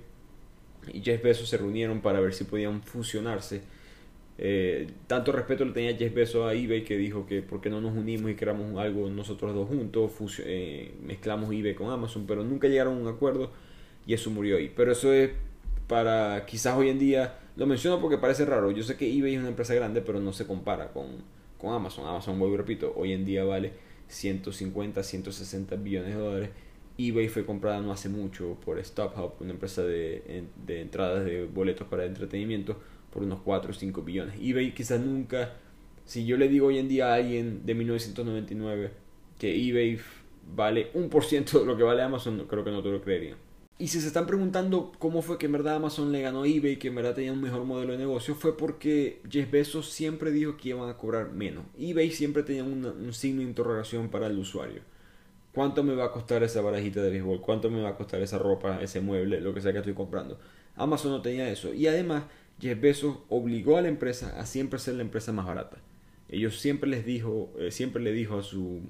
y Jeff Bezos se reunieron para ver si podían fusionarse. tanto respeto le tenía Jeff Bezos a eBay que dijo que por qué no nos unimos y creamos algo nosotros dos juntos, mezclamos eBay con Amazon, pero nunca llegaron a un acuerdo y eso murió ahí. Pero eso es para quizás hoy en día, lo menciono porque parece raro, yo sé que eBay es una empresa grande, pero no se compara con, con Amazon. Amazon, vuelvo y repito, hoy en día vale 150, 160 billones de dólares. eBay fue comprada no hace mucho por StubHub, una empresa de, de entradas de boletos para entretenimiento, por unos 4 o 5 billones. eBay quizás nunca, si yo le digo hoy en día a alguien de 1999 que eBay vale un por ciento de lo que vale Amazon, creo que no te lo creería. Y si se están preguntando cómo fue que en verdad Amazon le ganó a eBay, que en verdad tenía un mejor modelo de negocio, fue porque Jeff siempre dijo que iban a cobrar menos. eBay siempre tenía un signo de interrogación para el usuario. ¿Cuánto me va a costar esa barajita de béisbol? ¿Cuánto me va a costar esa ropa, ese mueble, lo que sea que estoy comprando? Amazon no tenía eso. Y además, Jeff Bezos obligó a la empresa a siempre ser la empresa más barata. Ellos siempre les dijo, eh, siempre le dijo a su,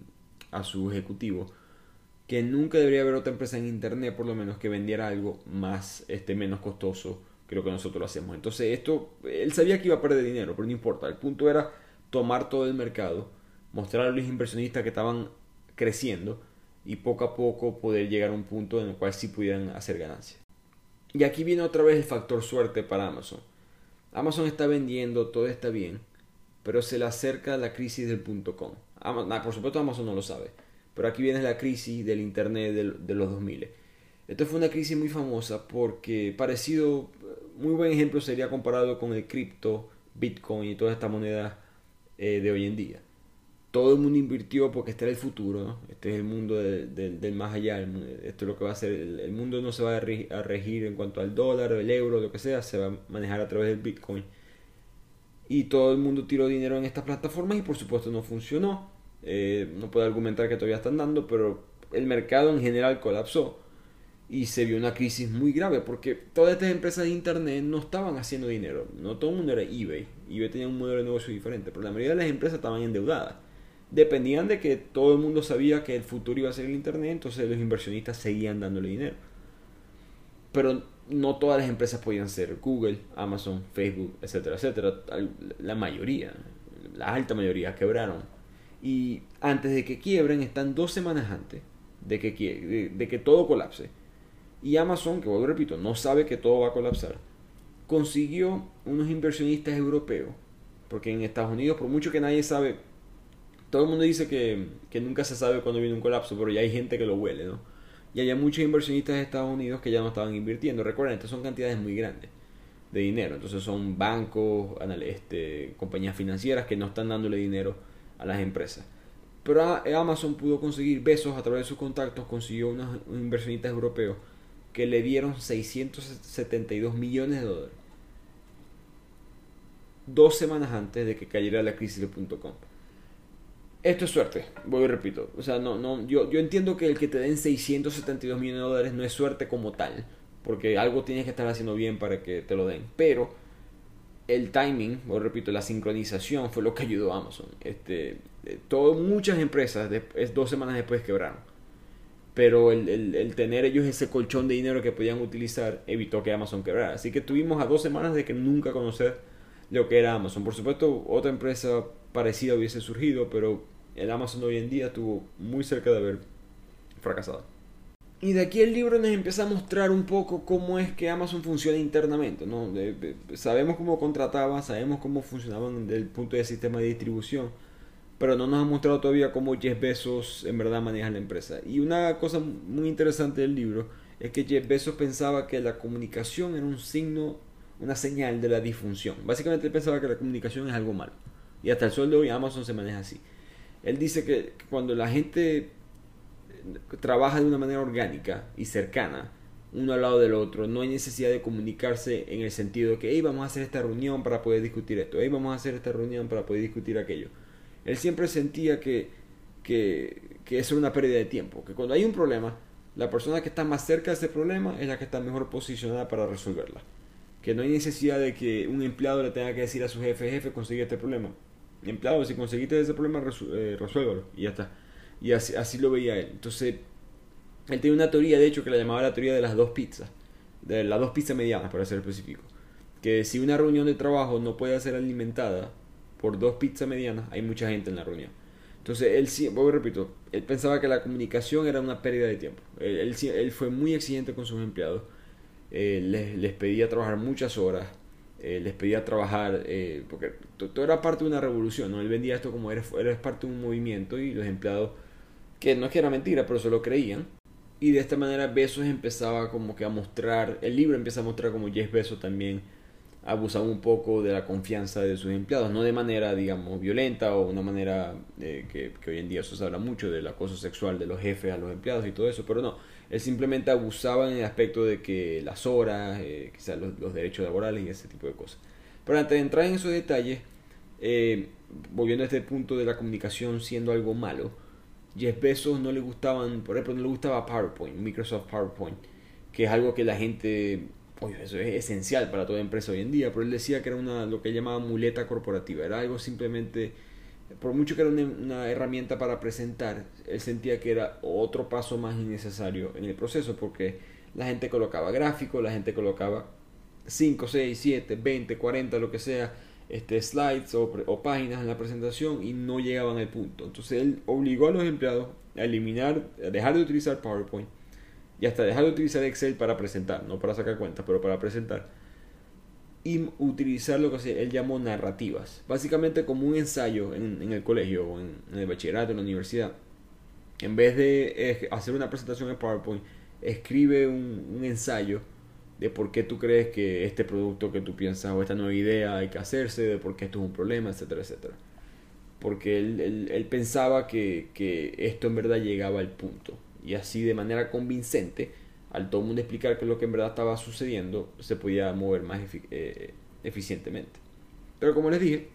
a su ejecutivo, que nunca debería haber otra empresa en internet por lo menos que vendiera algo más este menos costoso que lo que nosotros lo hacemos. Entonces esto él sabía que iba a perder dinero, pero no importa. El punto era tomar todo el mercado, mostrar a los inversionistas que estaban creciendo y poco a poco poder llegar a un punto en el cual sí pudieran hacer ganancias. Y aquí viene otra vez el factor suerte para Amazon. Amazon está vendiendo, todo está bien, pero se le acerca la crisis del punto com. por supuesto Amazon no lo sabe pero aquí viene la crisis del Internet de, los 2000. Esto fue una crisis muy famosa porque parecido, muy buen ejemplo sería comparado con el cripto Bitcoin y todas estas monedas eh, de hoy en día. Todo el mundo invirtió porque este era el futuro, este es el mundo del más allá, esto es lo que va a ser, el, mundo no se va a regir, en cuanto al dólar, el euro, lo que sea, se va a manejar a través del Bitcoin. Y todo el mundo tiró dinero en estas plataformas y por supuesto no funcionó. Eh, no puedo argumentar que todavía están dando, pero el mercado en general colapsó y se vio una crisis muy grave porque todas estas empresas de internet no estaban haciendo dinero. No todo el mundo era eBay. eBay tenía un modelo de negocio diferente, pero la mayoría de las empresas estaban endeudadas. Dependían de que todo el mundo sabía que el futuro iba a ser el internet, entonces los inversionistas seguían dándole dinero. Pero no todas las empresas podían ser Google, Amazon, Facebook, etcétera, etcétera. La mayoría, la alta mayoría quebraron. Y antes de que quiebren, están dos semanas antes de que, de que todo colapse y Amazon, que vuelvo repito, no sabe que todo va a colapsar, consiguió unos inversionistas europeos, porque en Estados Unidos, por mucho que nadie sabe, todo el mundo dice que, nunca se sabe cuándo viene un colapso, pero ya hay gente que lo huele, ¿no? Y hay muchos inversionistas de Estados Unidos que ya no estaban invirtiendo. Recuerden, estas son cantidades muy grandes de dinero. Entonces son bancos, este, compañías financieras que no están dándole dinero a las empresas. Pero Amazon pudo conseguir besos a través de sus contactos, consiguió unos inversionistas europeos que le dieron 672 millones de dólares. Dos semanas antes de que cayera la crisis de .com. Esto es suerte, voy y repito. O sea, no, no, yo, yo entiendo que el que te den 672 millones de dólares no es suerte como tal. Porque algo tienes que estar haciendo bien para que te lo den. Pero el timing, voy repito, la sincronización fue lo que ayudó a Amazon. Este, eh, todo, muchas empresas dos semanas después quebraron pero el, tener ellos ese colchón de dinero que podían utilizar evitó que Amazon quebrara. Así que tuvimos a dos semanas de que nunca conocer lo que era Amazon. Por supuesto, otra empresa parecida hubiese surgido, pero el Amazon hoy en día estuvo muy cerca de haber fracasado. Y de aquí el libro nos empieza a mostrar un poco cómo es que Amazon funciona internamente. ¿no? sabemos cómo contrataba, sabemos cómo funcionaban desde el punto de sistema de distribución pero no nos ha mostrado todavía cómo Jeff Bezos en verdad maneja la empresa. Y una cosa muy interesante del libro es que Jeff Bezos pensaba que la comunicación era un signo, una señal de la disfunción. Básicamente él pensaba que la comunicación es algo malo. Y hasta el sol de hoy Amazon se maneja así. Él dice que cuando la gente trabaja de una manera orgánica y cercana, uno al lado del otro, no hay necesidad de comunicarse en el sentido de que, hey, vamos a hacer esta reunión para poder discutir esto, hey, vamos a hacer esta reunión para poder discutir aquello él siempre sentía que, que, que eso era una pérdida de tiempo, que cuando hay un problema, la persona que está más cerca de ese problema es la que está mejor posicionada para resolverla. Que no hay necesidad de que un empleado le tenga que decir a su jefe, jefe, consigue este problema. Empleado, si conseguiste ese problema, eh, resuélvalo. Y ya está. Y así, así lo veía él. Entonces, él tenía una teoría, de hecho, que la llamaba la teoría de las dos pizzas. De las dos pizzas medianas, para ser específico. Que si una reunión de trabajo no puede ser alimentada por dos pizzas medianas, hay mucha gente en la reunión. Entonces, él, voy repito, él pensaba que la comunicación era una pérdida de tiempo. Él, él, fue muy exigente con sus empleados. Eh, les, les, pedía trabajar muchas horas. Eh, les pedía trabajar, eh, porque todo era parte de una revolución, ¿no? Él vendía esto como eres, eres parte de un movimiento y los empleados, que no es que era mentira, pero se lo creían. Y de esta manera Besos empezaba como que a mostrar, el libro empieza a mostrar como Jeff Besos también abusaba un poco de la confianza de sus empleados, no de manera, digamos, violenta o una manera eh, que, hoy en día se habla mucho del acoso sexual de los jefes a los empleados y todo eso, pero no, él simplemente abusaba en el aspecto de que las horas, eh, quizás los, derechos laborales y ese tipo de cosas. Pero antes de entrar en esos detalles, eh, volviendo a este punto de la comunicación siendo algo malo, Jeff Bezos no le gustaban, por ejemplo, no le gustaba PowerPoint, Microsoft PowerPoint, que es algo que la gente eso es esencial para toda empresa hoy en día, pero él decía que era una, lo que llamaba muleta corporativa, era algo simplemente, por mucho que era una, herramienta para presentar, él sentía que era otro paso más innecesario en el proceso, porque la gente colocaba gráficos, la gente colocaba 5, 6, 7, 20, 40, lo que sea, este, slides o, o páginas en la presentación y no llegaban al punto. Entonces él obligó a los empleados a eliminar, a dejar de utilizar PowerPoint y hasta dejar de utilizar Excel para presentar, no para sacar cuentas, pero para presentar. Y utilizar lo que él llamó narrativas, básicamente como un ensayo en, el colegio o en, el bachillerato, en la universidad. En vez de hacer una presentación en PowerPoint, escribe un, ensayo de por qué tú crees que este producto que tú piensas o esta nueva idea hay que hacerse, de por qué esto es un problema, etcétera, etcétera. Porque él, él, pensaba que, que, esto en verdad llegaba al punto. Y así de manera convincente, al todo el mundo explicar que lo que en verdad estaba sucediendo, se podía mover más eh, eficientemente. Pero como les dije,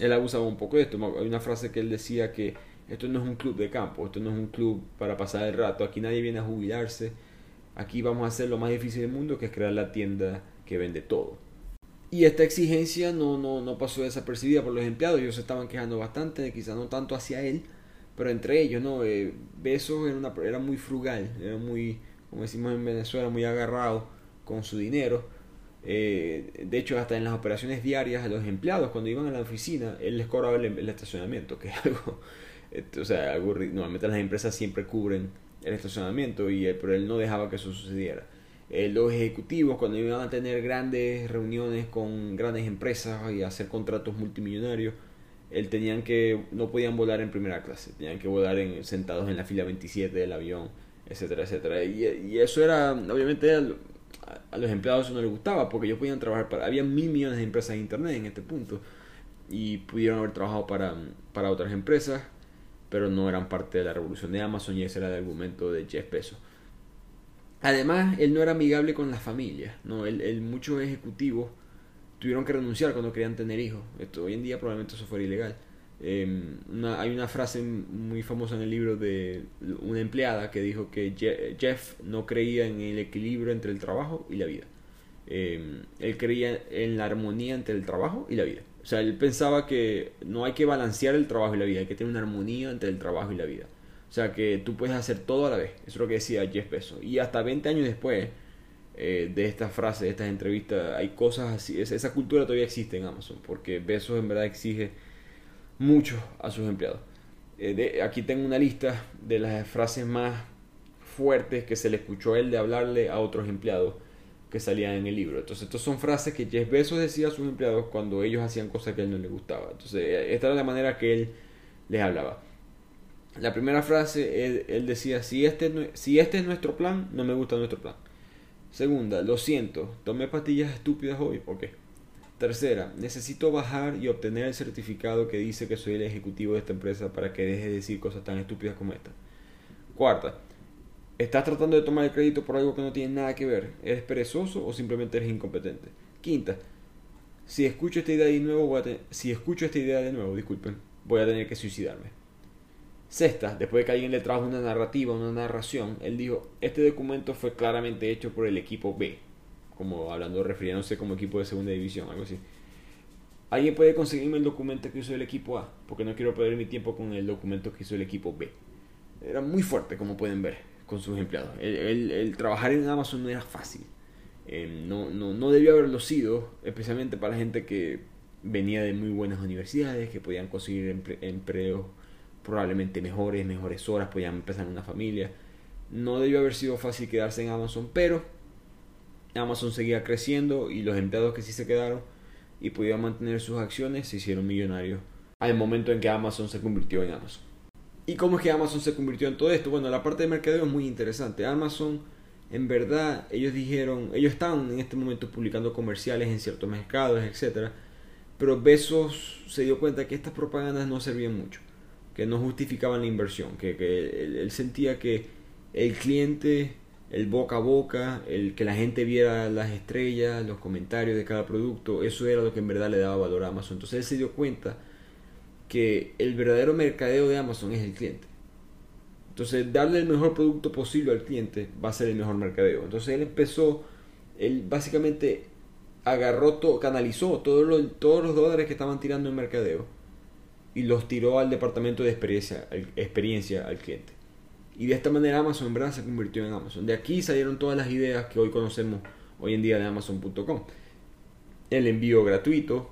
él abusaba un poco de esto. Hay una frase que él decía que esto no es un club de campo, esto no es un club para pasar el rato, aquí nadie viene a jubilarse, aquí vamos a hacer lo más difícil del mundo, que es crear la tienda que vende todo. Y esta exigencia no, no, no pasó desapercibida por los empleados, ellos se estaban quejando bastante, quizás no tanto hacia él, pero entre ellos, ¿no? Eh, Besos era, una, era muy frugal, era muy, como decimos en Venezuela, muy agarrado con su dinero. Eh, de hecho, hasta en las operaciones diarias a los empleados, cuando iban a la oficina, él les cobraba el, estacionamiento, que es algo, o sea, algo, normalmente las empresas siempre cubren el estacionamiento, y, pero él no dejaba que eso sucediera. Eh, los ejecutivos, cuando iban a tener grandes reuniones con grandes empresas y hacer contratos multimillonarios, él tenían que, no podían volar en primera clase, tenían que volar en, sentados en la fila 27 del avión, etcétera, etcétera. Y, eso era, obviamente, a los empleados no les gustaba porque ellos podían trabajar para... Había mil millones de empresas de Internet en este punto y pudieron haber trabajado para, para otras empresas, pero no eran parte de la revolución de Amazon y ese era el argumento de Jeff Bezos. Además, él no era amigable con las familias, ¿no? Él, muchos ejecutivos tuvieron que renunciar cuando querían tener hijos. Esto, hoy en día probablemente eso fuera ilegal. Em, hay una frase muy famosa en el libro de una empleada que dijo que Jeff no creía en el equilibrio entre el trabajo y la vida. Em, él creía en la armonía entre el trabajo y la vida. O sea, él pensaba que no hay que balancear el trabajo y la vida, hay que tener una armonía entre el trabajo y la vida. O sea, que tú puedes hacer todo a la vez. Eso es lo que decía Jeff Bezos. Y hasta 20 años después eh, de esta frase, de estas entrevistas, hay cosas así. Esa cultura todavía existe en Amazon, porque Bezos en verdad exige mucho a sus empleados. Eh, aquí tengo una lista de las frases más fuertes que se le escuchó a él de hablarle a otros empleados que salían en el libro. Entonces, estas son frases que Jeff Bezos decía a sus empleados cuando ellos hacían cosas que a él no le gustaba. Entonces, eh, esta era la manera que él les hablaba. La primera frase, él, decía, si este, si este es nuestro plan, no me gusta nuestro plan. Segunda, lo siento, tomé pastillas estúpidas hoy, ok. Tercera, necesito bajar y obtener el certificado que dice que soy el ejecutivo de esta empresa para que deje de decir cosas tan estúpidas como esta. Cuarta, ¿estás tratando de tomar el crédito por algo que no tiene nada que ver? ¿Eres perezoso o simplemente eres incompetente? Quinta, si escucho esta idea de nuevo, si escucho esta idea de nuevo, disculpen, voy a tener que suicidarme. Sexta, después de que alguien le trajo una narrativa, una narración, él dijo, este documento fue claramente hecho por el equipo B como hablando, refiriéndose como equipo de segunda división, algo así. ¿Alguien puede conseguirme el documento que hizo el equipo A? Porque no quiero perder mi tiempo con el documento que hizo el equipo B. Era muy fuerte, como pueden ver, con sus empleados. El, trabajar en Amazon no era fácil. Eh, no, no, no debió haberlo sido, especialmente para la gente que venía de muy buenas universidades, que podían conseguir empleos probablemente mejores, mejores horas, podían empezar una familia. No debió haber sido fácil quedarse en Amazon, pero Amazon seguía creciendo y los empleados que sí se quedaron y pudieron mantener sus acciones se hicieron millonarios al momento en que Amazon se convirtió en Amazon. ¿Y cómo es que Amazon se convirtió en todo esto? Bueno, la parte de mercadeo es muy interesante. Amazon, en verdad, ellos dijeron, ellos estaban en este momento publicando comerciales en ciertos mercados, etc. Pero Bezos se dio cuenta que estas propagandas no servían mucho, que no justificaban la inversión, que, él sentía que el cliente el boca a boca, el que la gente viera las estrellas, los comentarios de cada producto, eso era lo que en verdad le daba valor a Amazon. Entonces él se dio cuenta que el verdadero mercadeo de Amazon es el cliente. Entonces darle el mejor producto posible al cliente va a ser el mejor mercadeo. Entonces él empezó, él básicamente agarró, todo, canalizó todos los, todos los dólares que estaban tirando en mercadeo y los tiró al departamento de experiencia, experiencia al cliente. Y de esta manera Amazon en se convirtió en Amazon. De aquí salieron todas las ideas que hoy conocemos hoy en día de Amazon.com. El envío gratuito.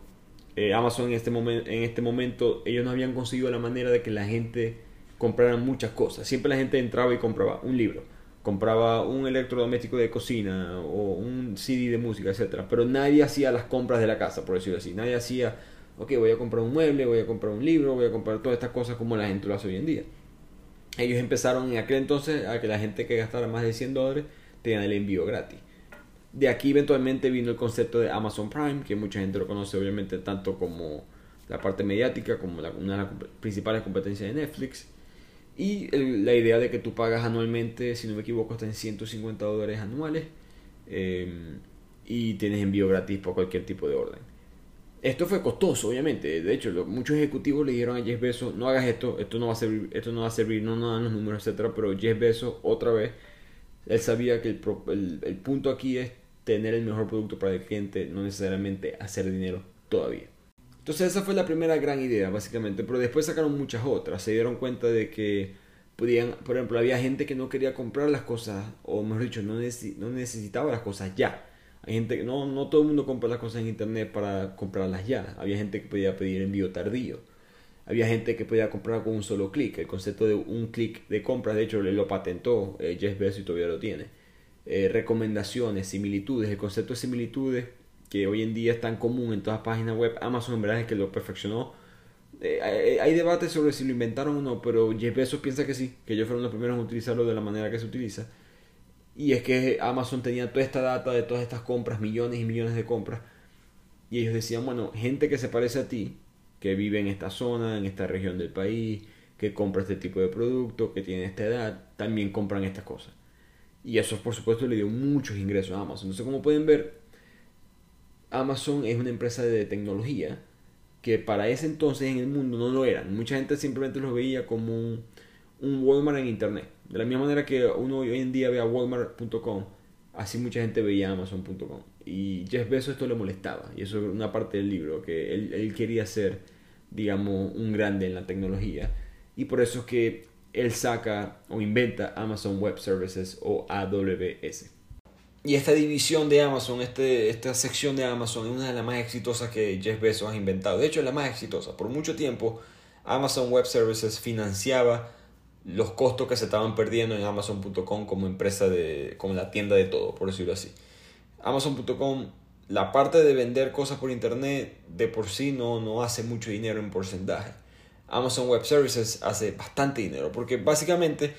Eh, Amazon en este, momento, en este momento ellos no habían conseguido la manera de que la gente comprara muchas cosas. Siempre la gente entraba y compraba un libro, compraba un electrodoméstico de cocina o un CD de música, etc. Pero nadie hacía las compras de la casa, por decirlo así. Nadie hacía, ok, voy a comprar un mueble, voy a comprar un libro, voy a comprar todas estas cosas como la gente lo hace hoy en día ellos empezaron en aquel entonces a que la gente que gastara más de 100 dólares tenía el envío gratis. De aquí eventualmente vino el concepto de Amazon Prime, que mucha gente lo conoce obviamente tanto como la parte mediática, como una de las principales competencias de Netflix. Y la idea de que tú pagas anualmente, si no me equivoco, está en 150 dólares anuales. Em, y tienes envío gratis por cualquier tipo de orden. Esto fue costoso, obviamente. De hecho, muchos ejecutivos le dijeron a Jeff Bezos, no hagas esto, esto no va a servir, esto no va a servir, no nos dan los números, etcétera. Pero Jeff Bezos, otra vez, él sabía que el, el, punto aquí es tener el mejor producto para el cliente, no necesariamente hacer dinero todavía. Entonces esa fue la primera gran idea, básicamente. Pero después sacaron muchas otras. Se dieron cuenta de que podían, por ejemplo, había gente que no quería comprar las cosas, o mejor dicho, no, necesitaba las cosas ya hay gente que no, no todo el mundo compra las cosas en internet para comprarlas ya. Había gente que podía pedir envío tardío. Había gente que podía comprar con un solo clic. El concepto de un clic de compra, de hecho, lo patentó eh, Jeff Bezos y todavía lo tiene. Eh, recomendaciones, similitudes. El concepto de similitudes, que hoy en día es tan común en todas las páginas web. Amazon en verdad es que lo perfeccionó. Eh, hay, hay debate sobre si lo inventaron o no, pero Jeff Bezos piensa que sí, que ellos fueron los primeros en utilizarlo de la manera que se utiliza. Y es que Amazon tenía toda esta data de todas estas compras, millones y millones de compras. Y ellos decían, bueno, gente que se parece a ti, que vive en esta zona, en esta región del país, que compra este tipo de producto, que tiene esta edad, también compran estas cosas. Y eso, por supuesto, le dio muchos ingresos a Amazon. Entonces, como pueden ver, Amazon es una empresa de tecnología que para ese entonces en el mundo no lo eran. Mucha gente simplemente lo veía como un, un Walmart en Internet. De la misma manera que uno hoy en día ve a walmart.com, así mucha gente veía amazon.com. Y Jeff Bezos esto le molestaba. Y eso es una parte del libro, que él, quería ser, digamos, un grande en la tecnología. Y por eso es que él saca o inventa Amazon Web Services o AWS. Y esta división de Amazon, este, esta sección de Amazon es una de las más exitosas que Jeff Bezos ha inventado. De hecho, es la más exitosa. Por mucho tiempo, Amazon Web Services financiaba los costos que se estaban perdiendo en Amazon.com como empresa de, como la tienda de todo, por decirlo así. Amazon.com, la parte de vender cosas por internet de por sí no, no hace mucho dinero en porcentaje. Amazon Web Services hace bastante dinero porque básicamente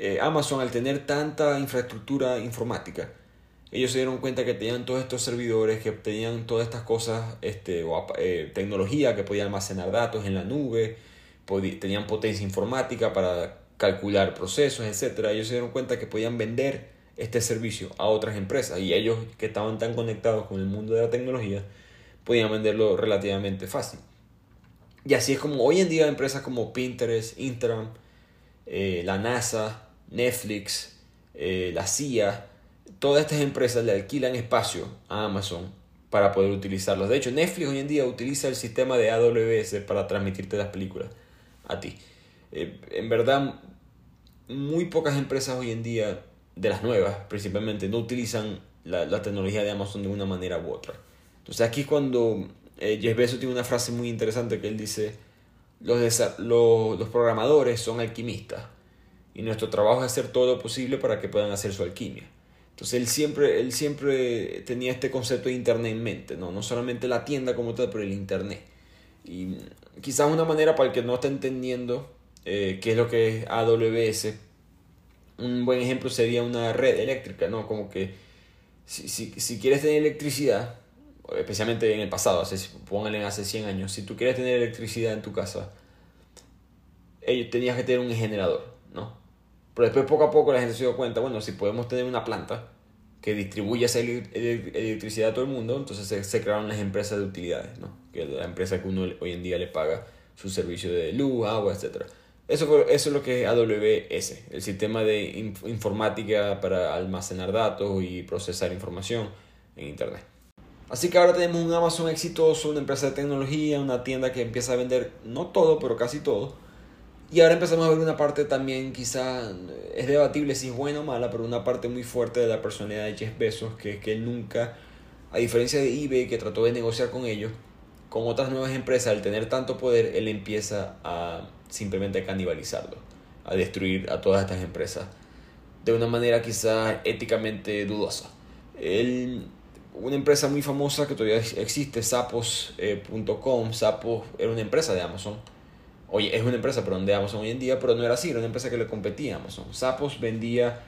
eh, Amazon al tener tanta infraestructura informática, ellos se dieron cuenta que tenían todos estos servidores, que tenían todas estas cosas, este, o, eh, tecnología que podía almacenar datos en la nube, tenían potencia informática para calcular procesos, etc. Ellos se dieron cuenta que podían vender este servicio a otras empresas y ellos que estaban tan conectados con el mundo de la tecnología podían venderlo relativamente fácil. Y así es como hoy en día empresas como Pinterest, Instagram, eh, la NASA, Netflix, eh, la CIA, todas estas empresas le alquilan espacio a Amazon para poder utilizarlos. De hecho, Netflix hoy en día utiliza el sistema de AWS para transmitirte las películas a ti. Eh, en verdad, muy pocas empresas hoy en día, de las nuevas principalmente, no utilizan la, tecnología de Amazon de una manera u otra. Entonces aquí cuando eh, Jeff Bezos tiene una frase muy interesante que él dice, los, los, los programadores son alquimistas y nuestro trabajo es hacer todo lo posible para que puedan hacer su alquimia. Entonces él siempre, él siempre tenía este concepto de Internet en mente, ¿no? no solamente la tienda como tal, pero el Internet. Y quizás una manera para el que no está entendiendo eh, qué es lo que es AWS, un buen ejemplo sería una red eléctrica, ¿no? Como que si, si, si quieres tener electricidad, especialmente en el pasado, hace, pónganle hace 100 años, si tú quieres tener electricidad en tu casa, tenías que tener un generador, ¿no? Pero después poco a poco la gente se dio cuenta, bueno, si podemos tener una planta que distribuya esa electricidad a todo el mundo, entonces se, crearon las empresas de utilidades, ¿no? que es la empresa que uno hoy en día le paga su servicio de luz, agua, etc. Eso es lo que es AWS, el sistema de informática para almacenar datos y procesar información en Internet. Así que ahora tenemos un Amazon exitoso, una empresa de tecnología, una tienda que empieza a vender no todo, pero casi todo. Y ahora empezamos a ver una parte también, quizá es debatible si es buena o mala, pero una parte muy fuerte de la personalidad de Jeff Bezos, que es que él nunca, a diferencia de eBay, que trató de negociar con ellos, con otras nuevas empresas, al tener tanto poder, él empieza a simplemente canibalizarlo, a destruir a todas estas empresas de una manera quizá éticamente dudosa. Él, una empresa muy famosa que todavía existe, sapos.com, Sapos era una empresa de Amazon. Oye, es una empresa perdón, de Amazon hoy en día, pero no era así, era una empresa que le competía a Amazon. Sapos vendía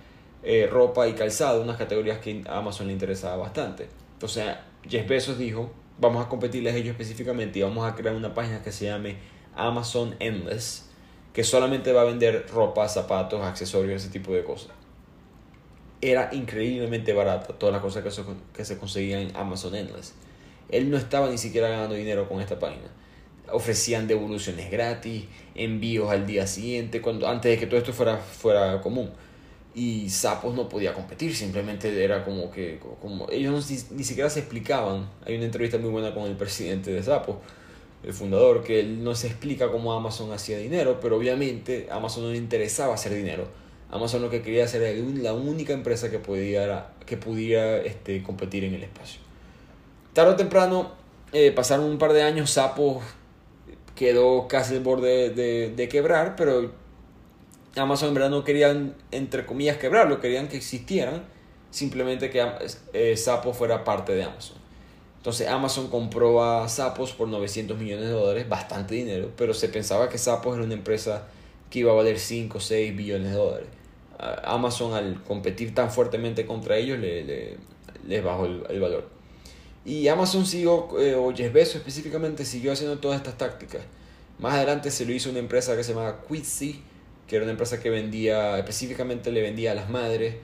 eh, ropa y calzado, unas categorías que a Amazon le interesaba bastante. Entonces Jeff Bezos dijo, vamos a competirles a ellos específicamente y vamos a crear una página que se llame Amazon Endless, que solamente va a vender ropa, zapatos, accesorios, ese tipo de cosas. Era increíblemente barata todas las cosas que se, que se conseguían en Amazon Endless. Él no estaba ni siquiera ganando dinero con esta página. Ofrecían devoluciones gratis, envíos al día siguiente, cuando, antes de que todo esto fuera, fuera común y Sapos no podía competir, simplemente era como que como ellos ni, siquiera se explicaban. Hay una entrevista muy buena con el presidente de Sapos, el fundador, que él no se explica cómo Amazon hacía dinero, pero obviamente a Amazon no le interesaba hacer dinero. Amazon lo que quería hacer era la única empresa que pudiera, que pudiera este, competir en el espacio. Tarde o temprano, eh, pasaron un par de años, Sapos quedó casi al borde de, de quebrar, pero Amazon en verdad no querían, entre comillas, quebrarlo, querían que existieran, simplemente que eh, Zappos fuera parte de Amazon. Entonces Amazon compró a Zappos por 900 millones de dólares, bastante dinero, pero se pensaba que Zappos era una empresa que iba a valer 5 o 6 billones de dólares. Amazon al competir tan fuertemente contra ellos le, les bajó el, valor. Y Amazon siguió, eh, o Jeff Bezos específicamente, siguió haciendo todas estas tácticas. Más adelante se lo hizo una empresa que se llama Quidsi, que era una empresa que vendía, específicamente le vendía a las madres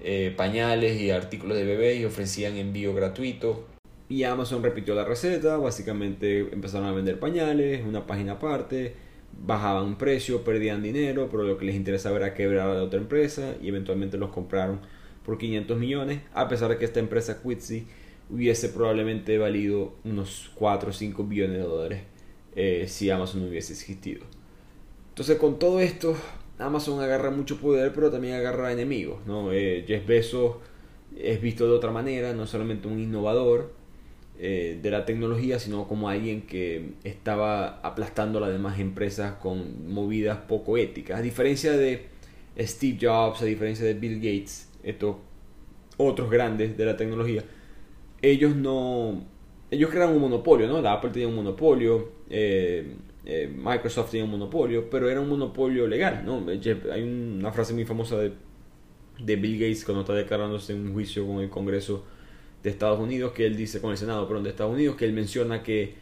eh, pañales y artículos de bebé y ofrecían envío gratuito. Y Amazon repitió la receta, básicamente empezaron a vender pañales, una página aparte, bajaban precio, perdían dinero, pero lo que les interesaba era quebrar a la otra empresa y eventualmente los compraron por 500 millones, a pesar de que esta empresa Quitsi hubiese probablemente valido unos 4 o 5 billones de dólares eh, si Amazon no hubiese existido. Entonces con todo esto, Amazon agarra mucho poder, pero también agarra enemigos. ¿no? Eh, Jeff Bezos es visto de otra manera, no solamente un innovador eh, de la tecnología, sino como alguien que estaba aplastando a las demás empresas con movidas poco éticas. A diferencia de Steve Jobs, a diferencia de Bill Gates, estos otros grandes de la tecnología, ellos no... Ellos crean un monopolio, ¿no? La Apple tenía un monopolio, eh, eh, Microsoft tenía un monopolio, pero era un monopolio legal, ¿no? Hay una frase muy famosa de, de Bill Gates cuando está declarándose en un juicio con el Congreso de Estados Unidos, que él dice, con el Senado, perdón, de Estados Unidos, que él menciona que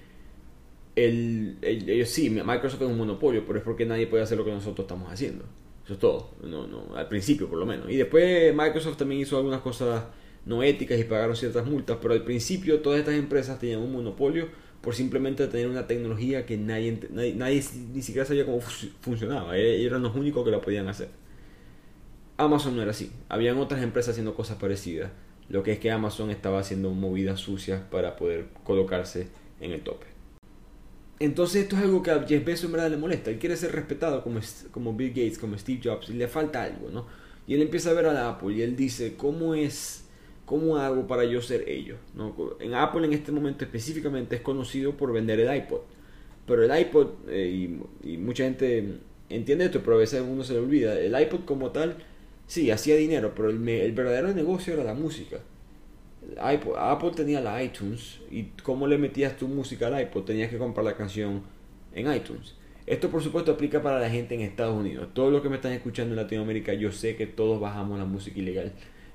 el, ellos sí, Microsoft es un monopolio, pero es porque nadie puede hacer lo que nosotros estamos haciendo. Eso es todo, no, no, al principio por lo menos. Y después Microsoft también hizo algunas cosas no éticas y pagaron ciertas multas, pero al principio todas estas empresas tenían un monopolio por simplemente tener una tecnología que nadie, nadie, ni siquiera sabía cómo funcionaba. E-, eran los únicos que la podían hacer. Amazon no era así. Habían otras empresas haciendo cosas parecidas. Lo que es que Amazon estaba haciendo movidas sucias para poder colocarse en el tope. Entonces esto es algo que a Jeff Bezos en verdad le molesta. Él quiere ser respetado como, como Bill Gates, como Steve Jobs, y le falta algo, ¿no? Y él empieza a ver a la Apple y él dice, ¿cómo es ¿Cómo hago para yo ser ellos? ¿No? En Apple en este momento específicamente es conocido por vender el iPod. Pero el iPod, eh, y, mucha gente entiende esto, pero a veces uno se le olvida, el iPod como tal, sí, hacía dinero, pero el, verdadero negocio era la música. Apple tenía la iTunes y cómo le metías tu música al iPod, tenías que comprar la canción en iTunes. Esto por supuesto aplica para la gente en Estados Unidos. Todos los que me están escuchando en Latinoamérica, yo sé que todos bajamos la música ilegal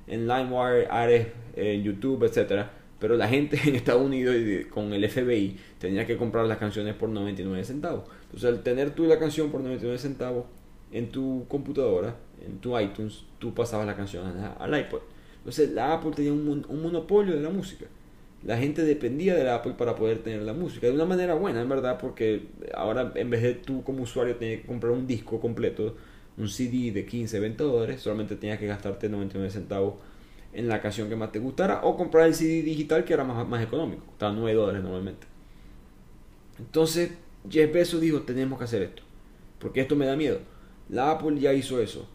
en LimeWire, Ares, en YouTube, etc. Pero la gente en Estados Unidos con el FBI tenía que comprar las canciones por 99 centavos. Entonces, al tener tú la canción por 99 centavos en tu computadora, en tu iTunes, tú pasabas la canción al iPod. Entonces, la Apple tenía un, monopolio de la música. La gente dependía de la Apple para poder tener la música. De una manera buena, en verdad, porque ahora en vez de tú como usuario tener que comprar un disco completo, un CD de 15, 20 dólares, solamente tenías que gastarte 99 centavos en la canción que más te gustara o comprar el CD digital que era más, económico, estaba 9 dólares normalmente. Entonces Jeff Bezos dijo, tenemos que hacer esto, porque esto me da miedo. La Apple ya hizo eso.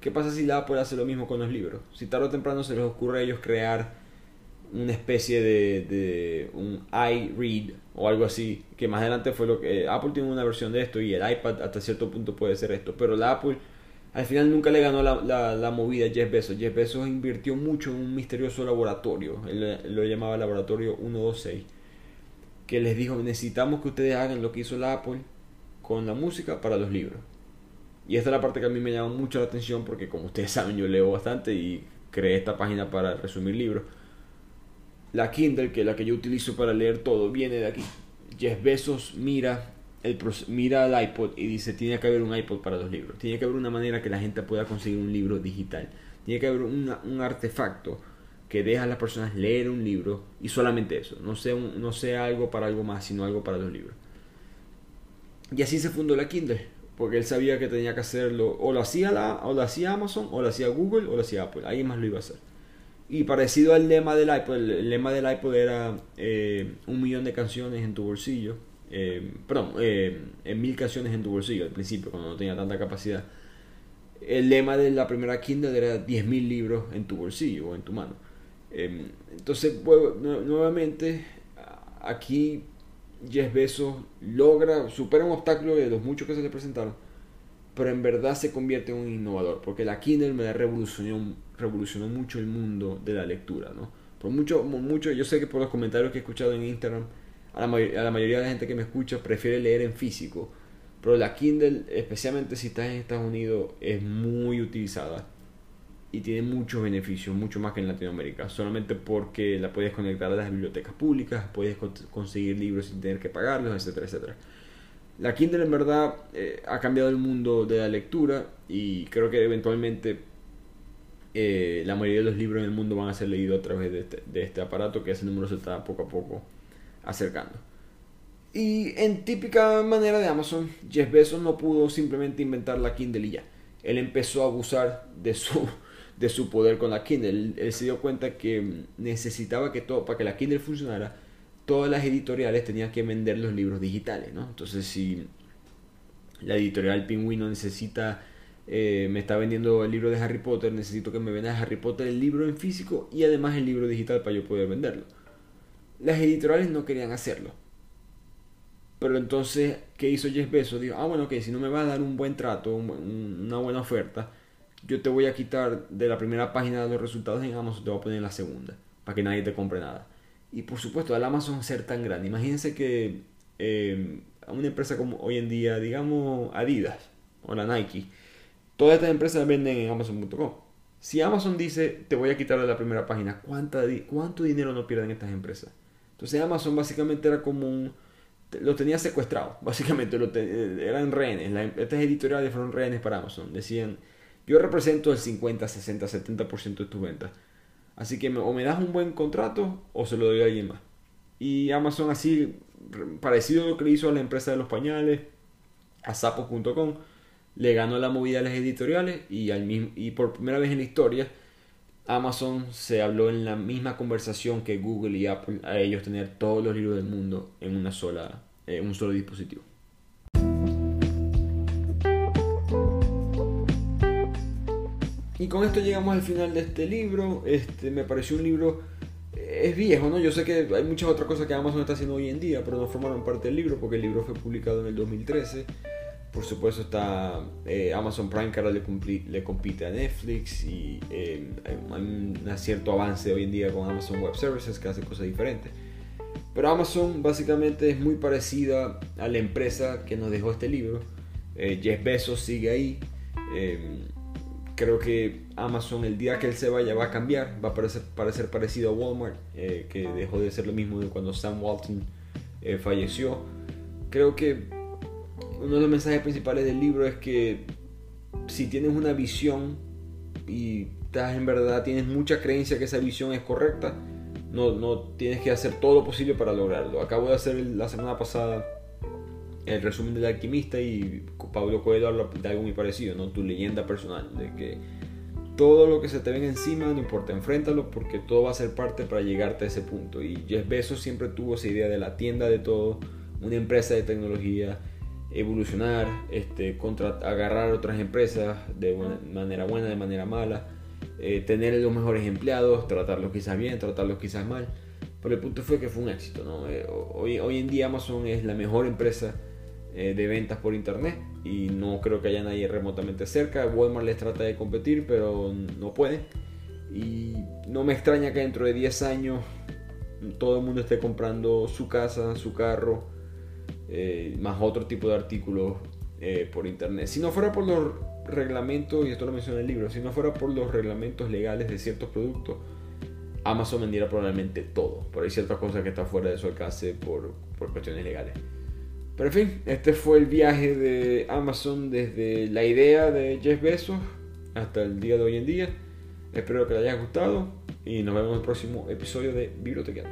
¿Qué pasa si la Apple hace lo mismo con los libros? Si tarde o temprano se les ocurre a ellos crear una especie de, un iRead o algo así, que más adelante fue lo que Apple tiene una versión de esto y el iPad hasta cierto punto puede ser esto, pero la Apple al final nunca le ganó la, la, movida a Jeff Bezos. Jeff Bezos invirtió mucho en un misterioso laboratorio, él lo llamaba Laboratorio 126, que les dijo necesitamos que ustedes hagan lo que hizo la Apple con la música para los libros. Y esta es la parte que a mí me llama mucho la atención porque como ustedes saben yo leo bastante y creé esta página para resumir libros. La Kindle, que es la que yo utilizo para leer todo, viene de aquí. Jeff Bezos mira, el, mira el iPod y dice, tiene que haber un iPod para los libros. Tiene que haber una manera que la gente pueda conseguir un libro digital. Tiene que haber un artefacto que deja a las personas leer un libro y solamente eso. No sea, no sea algo para algo más, sino algo para los libros. Y así se fundó la Kindle. Porque él sabía que tenía que hacerlo. O lo hacía, la, o lo hacía Amazon, o lo hacía Google, o lo hacía Apple. Ahí más lo iba a hacer. Y parecido al lema del iPod, el, lema del iPod era eh, un millón de canciones en tu bolsillo. Eh, perdón, eh, mil canciones en tu bolsillo al principio, cuando no tenía tanta capacidad. El lema de la primera Kindle era 10.000 libros en tu bolsillo o en tu mano. Em, entonces, nuevamente, aquí Jeff Bezos logra, supera un obstáculo de los muchos que se le presentaron, pero en verdad se convierte en un innovador, porque la Kindle me revolucionó, revolucionó mucho el mundo de la lectura, ¿no? Por mucho, mucho, yo sé que por los comentarios que he escuchado en Instagram, a la, a la mayoría de la gente que me escucha prefiere leer en físico, pero la Kindle, especialmente si estás en Estados Unidos, es muy utilizada y tiene muchos beneficios, mucho más que en Latinoamérica, solamente porque la puedes conectar a las bibliotecas públicas, puedes conseguir libros sin tener que pagarlos, etcétera, etcétera. La Kindle en verdad eh, ha cambiado el mundo de la lectura y creo que eventualmente eh, la mayoría de los libros en el mundo van a ser leídos a través de este, de este aparato que ese número se está poco a poco acercando. Y en típica manera de Amazon, Jeff Bezos no pudo simplemente inventar la Kindle y ya. Él empezó a abusar de su de su poder con la Kindle. Él, se dio cuenta que necesitaba que todo, para que la Kindle funcionara, todas las editoriales tenían que vender los libros digitales, ¿no? Entonces, si la editorial Pingüino necesita, eh, me está vendiendo el libro de Harry Potter, necesito que me venda Harry Potter el libro en físico y además el libro digital para yo poder venderlo. Las editoriales no querían hacerlo. Pero entonces, ¿qué hizo Jeff Bezos? Dijo, ah, bueno, ok, si no me va a dar un buen trato, una buena oferta, yo te voy a quitar de la primera página los resultados en Amazon, te voy a poner en la segunda, para que nadie te compre nada. Y por supuesto, al Amazon ser tan grande, imagínense que eh, una empresa como hoy en día, digamos Adidas o la Nike, todas estas empresas venden en Amazon.com. Si Amazon dice, te voy a quitar de la primera página, ¿cuánta, ¿cuánto dinero no pierden estas empresas? Entonces Amazon básicamente era como un... Lo tenía secuestrado, básicamente lo eran rehenes. estas editoriales fueron rehenes para Amazon. Decían, yo represento el 50, 60, 70% de tus ventas. Así que o me das un buen contrato o se lo doy a alguien más. Y Amazon así, parecido a lo que hizo a la empresa de los pañales, a Zappos.com, le ganó la movida a las editoriales y, al y por primera vez en la historia Amazon se habló en la misma conversación que Google y Apple a ellos tener todos los libros del mundo en una sola, en un solo dispositivo. Y con esto llegamos al final de este libro. Este me pareció un libro es viejo, ¿no? Yo sé que hay muchas otras cosas que Amazon está haciendo hoy en día, pero no formaron parte del libro porque el libro fue publicado en el 2013. Por supuesto está eh, Amazon Prime que ahora le, le, compite a Netflix y eh, hay un cierto avance hoy en día con Amazon Web Services que hace cosas diferentes. Pero Amazon básicamente es muy parecida a la empresa que nos dejó este libro. Eh, Jeff Bezos sigue ahí creo que Amazon el día que él se vaya va a cambiar, va a parecer, parecer parecido a Walmart, eh, que dejó de ser lo mismo de cuando Sam Walton eh, falleció. Creo que uno de los mensajes principales del libro es que si tienes una visión y estás en verdad, tienes mucha creencia que esa visión es correcta, no, no tienes que hacer todo lo posible para lograrlo. Acabo de hacer la semana pasada el resumen del alquimista y Pablo Coelho habla de algo muy parecido, ¿no? Tu leyenda personal, de que todo lo que se te venga encima, no importa, enfréntalo porque todo va a ser parte para llegarte a ese punto. Y Jeff Bezos siempre tuvo esa idea de la tienda de todo, una empresa de tecnología, evolucionar, este, contra, agarrar otras empresas de manera buena, de manera mala, eh, tener los mejores empleados, tratarlos quizás bien, tratarlos quizás mal. Pero el punto fue que fue un éxito. ¿no? Eh, hoy, hoy en día Amazon es la mejor empresa eh, de ventas por internet y no creo que haya nadie remotamente cerca. Walmart les trata de competir, pero no puede. Y no me extraña que dentro de 10 años todo el mundo esté comprando su casa, su carro, eh, más otro tipo de artículos eh, por internet. Si no fuera por los reglamentos, y esto lo menciona en el libro, si no fuera por los reglamentos legales de ciertos productos, Amazon vendiera probablemente todo. Pero hay ciertas cosas que están fuera de su alcance por, por cuestiones legales. Pero en fin, este fue el viaje de Amazon desde la idea de Jeff Bezos hasta el día de hoy en día. Espero que les haya gustado y nos vemos en el próximo episodio de Biblioteca.